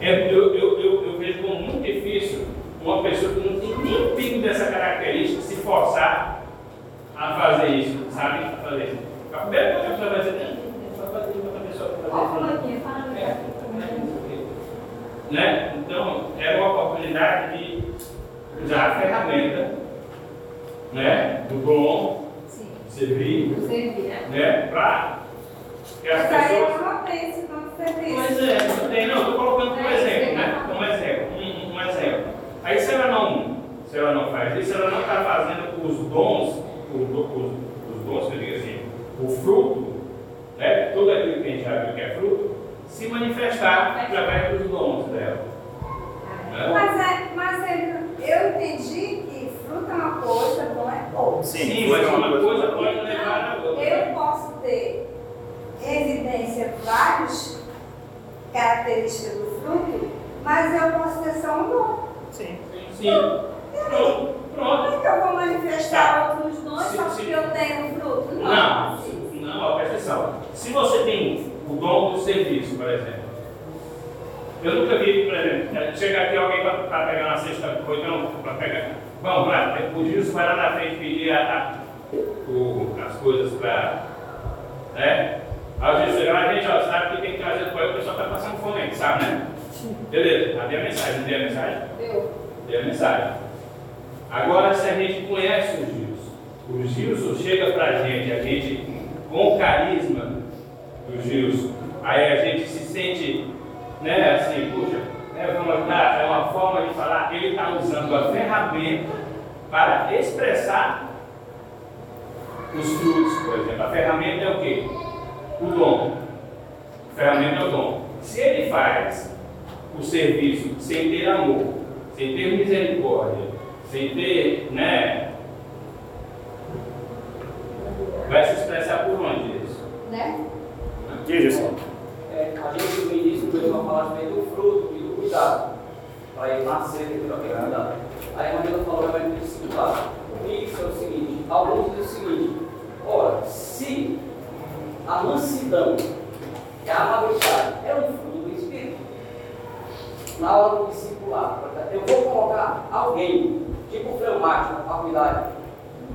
C: É, eu, eu, eu, eu vejo como muito difícil uma pessoa que não tem nem pingo dessa característica se forçar a fazer isso, sabe? A fazer isso. A primeira coisa que a pessoa vai dizer, não, só fazer outra pessoa
B: Ó,
C: fazer.
B: fala
C: É,
B: né?
C: Então, era uma oportunidade de usar a ferramenta né? do dom,
H: Sim.
C: servir,
H: Servir, né?
C: né? Para que as
E: Mas aí
C: pessoas.
E: não serviço.
C: Pois é, não tem, não, estou colocando como exemplo, né? Como exemplo, um, um exemplo. Aí se ela não, se ela não faz isso, ela não está fazendo os dons, os, do- os, os dons que eu digo assim, o fruto, né, tudo aquilo que a gente já viu que é fruto, se manifestar através dos dons dela. Né?
E: Mas, é, mas é, eu entendi que fruta é uma coisa, dom é outra.
C: Sim, mas uma coisa pode levar a outra.
E: Eu posso ter evidência várias características do fruto, mas eu posso ter só um dom.
A: Sim.
C: Sim. Pronto.
E: Como
C: Pronto.
E: é que eu vou manifestar outros dons
C: Se-
E: só
C: se-
E: porque eu tenho fruto?
C: Não, não, presta atenção. Se você tem o dom do serviço, por exemplo, eu nunca vi, por exemplo, chegar aqui alguém para pegar uma cesta, ou então para pegar. Vamos lá, o Gilson vai lá na frente pedir a, a- o- as coisas para. Né? Aí o Gilson chega lá, gente, ó, sabe que tem que trazer coisa, o pessoal está passando fome, sabe, né? Beleza, havia a mensagem, não tem a mensagem?
B: Eu.
C: Deu a mensagem. Agora, se a gente conhece o Gilson, o Gilson chega pra gente, a gente, com o carisma do Gilson, aí a gente se sente, né, assim, puxa, né, vamos lá, é uma forma de falar, ele está usando a ferramenta para expressar os frutos, por exemplo. A ferramenta é o quê? O dom. A ferramenta é o dom. Se ele faz o serviço sem ter amor, sem ter misericórdia, sem ter, né? Vai se expressar por onde isso?
E: Né?
A: Diz isso.
D: É, a gente no início começou a falar também do fruto e do cuidado. Para ele nascer daquilo que é cuidado. Aí a Maria falou para ele discipular. Isso é o seguinte, alguns dizem o seguinte, ora, se a mansidão e a amabilidade é um fruto do Espírito, na hora do discipular, eu vou colocar alguém, tipo fleumático, para cuidar.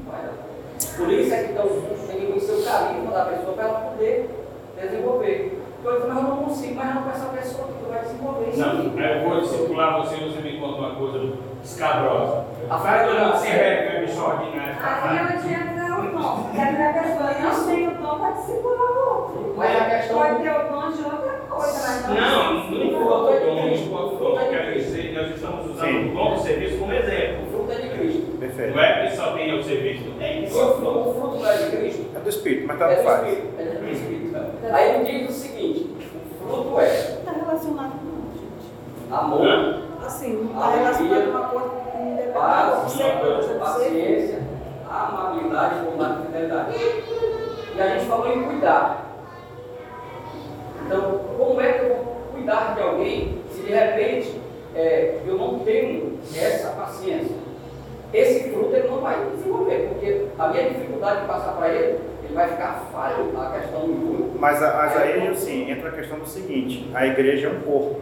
D: Não vai dar. Por isso é que então, tem que conhecer o carisma da pessoa para ela poder desenvolver. Porque eu digo, mas eu não consigo, mas não com essa pessoa que vai desenvolver isso aqui.
C: Não, aí eu vou discipular você e você me conta uma coisa escabrosa.
D: A
C: Faz
D: falta
C: não
D: de-
C: sem regra, bicho ordinário.
E: Aí não adianta o dom, porque a pessoa não tem o dom para discipular o outro.
D: Mas a questão-
E: Pode ter o dom de outra coisa, mas não
C: Não, não
E: discipula
C: importa
E: o
C: o
E: outro.
C: dom, não importa o dom. Eu quero dizer, nós estamos usando
A: Sim.
C: o dom do serviço como exemplo.
D: O fruto é de Cristo.
A: Perfeito.
C: Não é que só tem o serviço, tem
D: Se o fruto, o fruto não é de Cristo,
A: É do Espírito, mas
D: é
A: tanto
D: do
A: faz.
D: Espírito. É do Espírito. Aí ele diz o seguinte: o fruto é
G: Está relacionado com não, gente.
D: Amor,
C: Hã?
G: Assim, não está
D: Alegria,
G: relacionado uma coisa com independência.
D: paciência, amabilidade, bondade e fidelidade. E a gente falou em cuidar. Então, como é que eu vou cuidar de alguém se de repente é, eu não tenho essa paciência? Esse fruto ele não vai desenvolver, porque a minha dificuldade de passar para ele, ele vai ficar falho na questão do
A: Mas, a- mas aí, assim, entra a questão do seguinte: a igreja é um corpo.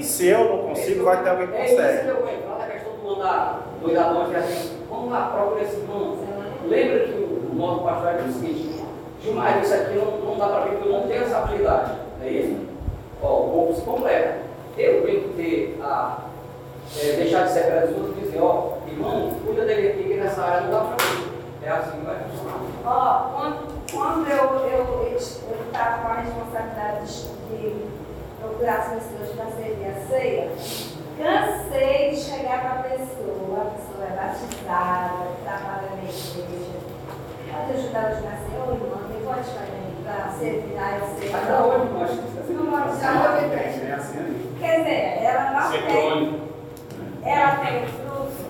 A: Se eu não consigo, vai ter alguém que
D: É isso que
A: consegue.
D: eu vou entrar na questão do mandar do cuidador de assim, vamos lá, procura esse irmão. Lembra que o, o nosso pastor disse o seguinte, Gilmar, isso aqui não, não dá para ver porque eu não tenho essa habilidade. Não é isso? Ó, o corpo se completa. Eu tenho que ter a. é, deixar de ser presunto e dizer, ó, irmão, cuida dele aqui que nessa área não dá para ver. É assim que vai funcionar.
E: Ó, quando, quando eu eu estava com a responsabilidade de procurar as pessoas para servir a ceia, cansei de chegar para a pessoa, a pessoa é batizada, trabalha na igreja. Pode ajudar hoje na ceia, ô irmã, tem pode fazer para servir a ceia.
D: Até hoje, nós
E: Não pode já não Quer dizer, ela não tem, ela tem o fruto,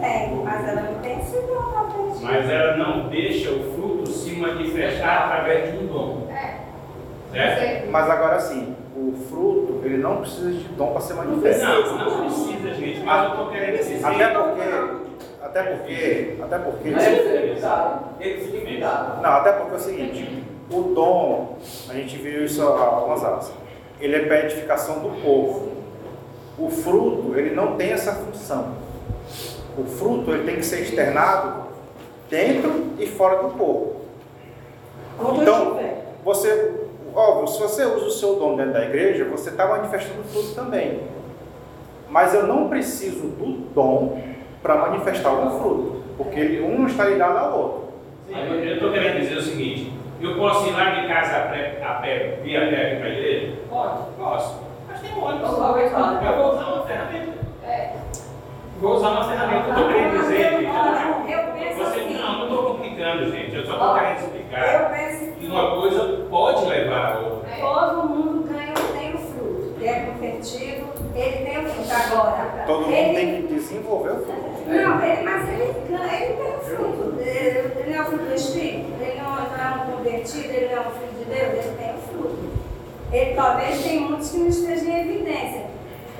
E: tem, mas ela não tem esse dom, talvez.
C: Mas ela não deixa o fruto se manifestar através de um dom.
E: É.
C: Certo?
A: Mas agora sim, o fruto, ele não precisa de dom para ser manifesto.
C: Não, não precisa, gente. Mas eu estou querendo dizer.
A: Até porque, até porque, até porque,
D: Não é ele
A: não, até porque é o seguinte, o dom, a gente viu isso há algumas aulas, ele é para edificação do povo. O fruto, ele não tem essa função. O fruto, ele tem que ser externado dentro e fora do povo.
G: Quando
A: Então. Você, óbvio, se você usa o seu dom dentro da igreja, você está manifestando fruto também. Mas eu não preciso do dom para manifestar o fruto, porque ele- um não está ligado ao outro.
C: Sim, eu estou querendo dizer o seguinte: eu posso ir lá de casa a pé, a pé via pé para a igreja?
D: Pode.
C: Posso. Mas tem um ônibus. Eu vou usar uma ferramenta.
B: É.
C: Vou usar uma ferramenta. Eu estou querendo dizer, gente.
E: Eu penso
C: Você,
E: assim.
C: não, não estou complicando, gente. Eu só estou querendo explicar
E: Eu penso
C: que
E: que
C: uma coisa pode levar a outra.
E: todo mundo ganha, tem o fruto. Ele é convertido, ele tem o fruto agora.
A: Todo mundo
E: ele,
A: tem que desenvolver o fruto.
E: Não, ele, mas ele, ganha, ele tem o fruto. Ele, ele não é o fruto do Espírito, ele não, não é um convertido, ele não é um filho de Deus, ele tem o fruto. Ele talvez tem muitos que não estejam em evidência.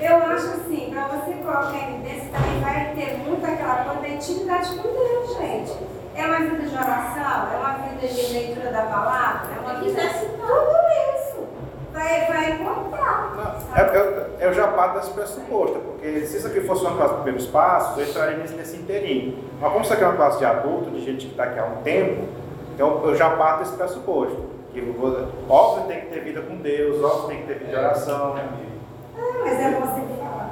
E: Eu acho assim, para você colocar em evidência, também vai ter muito aquela coisa da intimidade com Deus, gente. É uma vida de oração, é uma vida de leitura da palavra, é uma vida de tudo isso. Vai, vai encontrar.
A: Não,
E: sabe?
A: eu, eu, eu já parto desse pressuposto, porque se isso aqui fosse uma classe de primeiros passos, eu entraria nesse, nesse inteirinho. Mas como isso aqui é uma classe de adulto, de gente que está aqui há um tempo, então eu já parto desse pressuposto. Que óbvio tem que ter vida com Deus, óbvio tem que ter vida de oração.
E: Ah, mas é você que fala.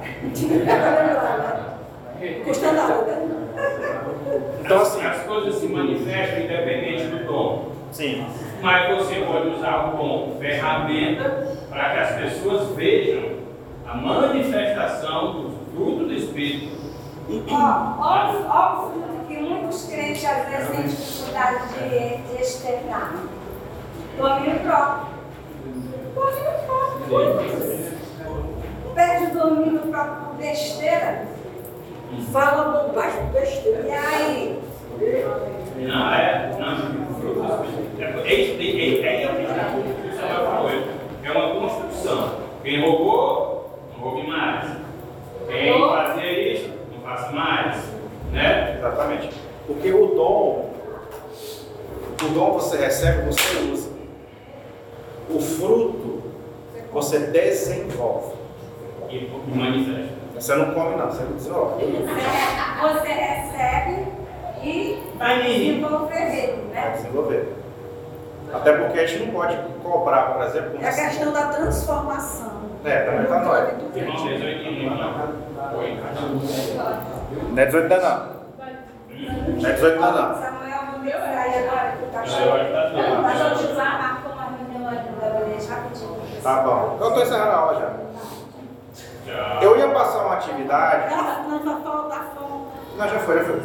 G: Custa nada, né?
A: Então,
C: As-
A: assim-
C: as coisas se manifestam independente do dom.
A: Sim.
C: Mas você pode usar o dom ferramenta para que as pessoas vejam a manifestação do fruto do Espírito.
E: Ó, ó, o- ó o fruto que muitos crentes às vezes têm dificuldade de, de externar. Domínio próprio. Domínio próprio. Perde o domínio por besteira.
G: Fala bobagem, besteira.
E: E aí?
C: Não, é. Não. É, é, é, é, é falou. É uma construção. Quem roubou, não roube mais. Quem fazia isso, não faça mais. Né?
A: Exatamente. Porque o dom, o dom você recebe, você usa. O fruto, você desenvolve.
C: E, e manifesta.
A: Você não come, não, você desenvolve.
E: Você recebe e
C: Vai,
E: desenvolver ele,
A: Vai
E: né?
A: desenvolver. Até porque a gente não pode cobrar, por exemplo,
G: É a questão da transformação.
A: É, da metanoia.
C: Irmão, 18 e Oi.
A: Não é 18 ainda não. Não é 18 ainda não.
E: Samuel, vamos sair agora que tá
C: que tá.
E: Mas a uma reunião ali no gabinete rapidinho.
A: Tá bom. Eu estou encerrando a aula já. Eu ia passar uma atividade.
G: Ah, não fome.
A: Não, já foi, já foi.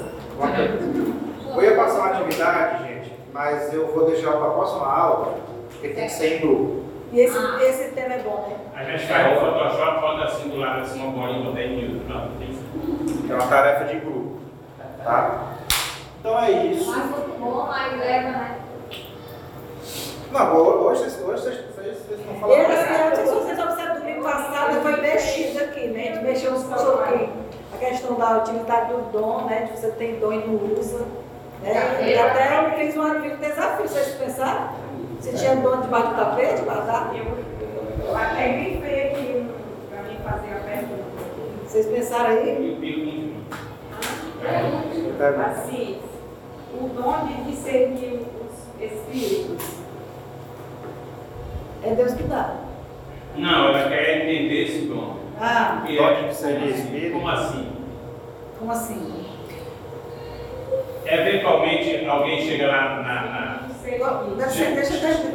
A: Eu ia passar uma atividade, gente, mas eu vou deixar para a próxima aula, porque tem que ser em grupo.
G: E esse, esse tema é bom, né?
C: A gente faz no Photoshop, bota assim do lado assim uma bolinha, bota em minutos. Não, tem que
A: É uma tarefa de grupo. Tá? Então é isso.
H: Mas muito bom, aí leva, né?
A: Não, hoje, vocês- hoje vocês, vocês, vocês estão falando.
G: não sei se vocês observam, domingo passado foi mexido aqui, né? A gente mexeu sobre? A questão da utilidade do dom, né? De você tem dom e não usa. Né? E até eu fiz um desafio, vocês pensaram? Se tinha dom debaixo do tapete, dar?
B: Eu até grifei aqui para mim fazer a pergunta.
G: Vocês pensaram aí?
C: E o pico continua.
B: Assim, o dom de discernir os espíritos.
G: É Deus que dá.
C: Não, ela quer entender esse dom.
G: Ah,
C: Que
A: Dom
C: é-
A: de discernir espírito.
C: Como assim?
G: como assim?
C: Eventualmente alguém chega lá na. na-
G: deixa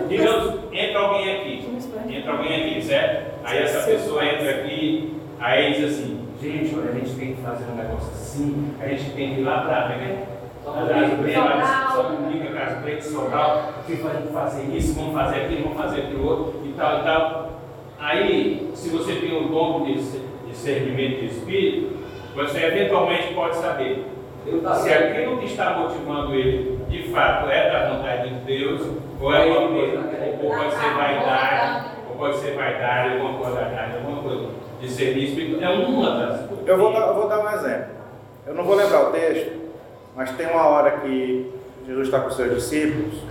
C: digamos, entra alguém aqui. Entra alguém aqui, certo? Aí essa pessoa entra aqui, aí diz assim, gente, olha, a gente tem que fazer um negócio assim, a gente tem que ir lá pra né? Só comunica Preta, Sobral, que vamos fazer isso, vamos fazer aquilo, vamos fazer aquilo outro e tal e tal. Aí, se você tem o dom de discernimento de espírito, você eventualmente pode saber se aquilo que está motivando ele de fato é da vontade de Deus, ou é uma coisa, ou pode ser vaidade, ou pode ser vaidade, alguma coisa da carne, alguma coisa. Discernir espírito é uma das coisas.
A: Eu vou, dar, eu vou dar um exemplo. Eu não vou lembrar o texto, mas tem uma hora que Jesus está com os seus discípulos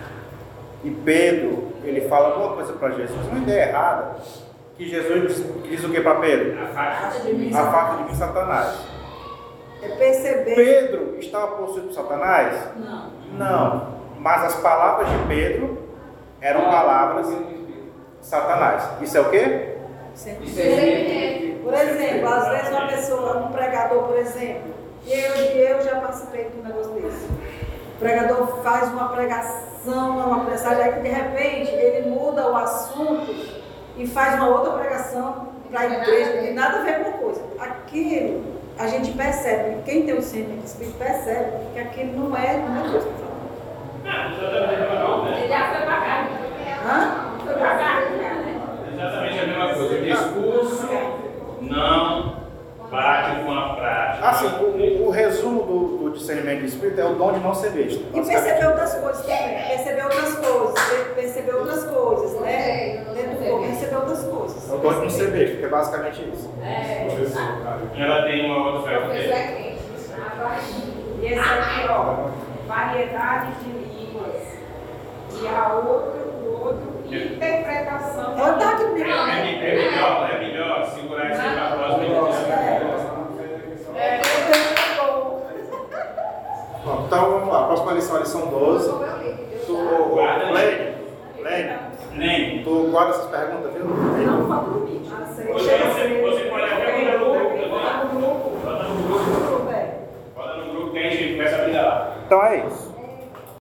A: e Pedro, ele fala alguma coisa para Jesus, uma ideia errada, que Jesus diz, diz o que para Pedro?
C: A.
A: Afasta de mim, Satanás.
G: É perceber.
A: Pedro estava possuído por Satanás?
G: Não.
A: Não. Mas as palavras de Pedro eram palavras de Satanás. Isso é o quê?
G: Por exemplo, às vezes uma pessoa, um pregador, por exemplo, e eu, eu já participei de um negócio desse. O pregador faz uma pregação, uma mensagem, aí que de repente ele muda o assunto e faz uma outra pregação para a igreja, que tem nada a ver com a coisa. Aquilo a gente percebe, quem tem o centro de espírito percebe que aquilo não é, não é Deus que fala.
C: Ah.
B: Ele já foi pra cá.
G: Hã?
B: Foi pra cá, né?
C: Exatamente a mesma coisa. O discurso não bate com a prática.
A: Assim, o, o resumo do, do discernimento do espírito é o dom de não ser besta.
G: E perceber outras coisas também. Perceber outras coisas. per- Perceber outras coisas, né? Dentro do corpo, perceber outras coisas.
A: É o dom de não ser besta, que é basicamente isso.
B: É.
C: Ela tem uma outra fé.
H: é quente.
B: E esse aqui, ó, variedade de línguas. E a outro, o outro, interpretação.
G: Ela tá aqui comigo.
C: É, é melhor, é melhor segurar aí para edição.
B: É,
A: Bom, então vamos lá. A próxima lição é a lição 12.
H: Como eu li, Deus
A: Tu,
H: sabe.
A: Lene, Lene,
C: Nem.
A: tu guarda essas perguntas, viu?
G: Não fala no vídeo.
C: Você, você, pode até botar no grupo também. Bota no grupo. Bota no grupo que a gente começa a brigar lá.
A: Então é isso.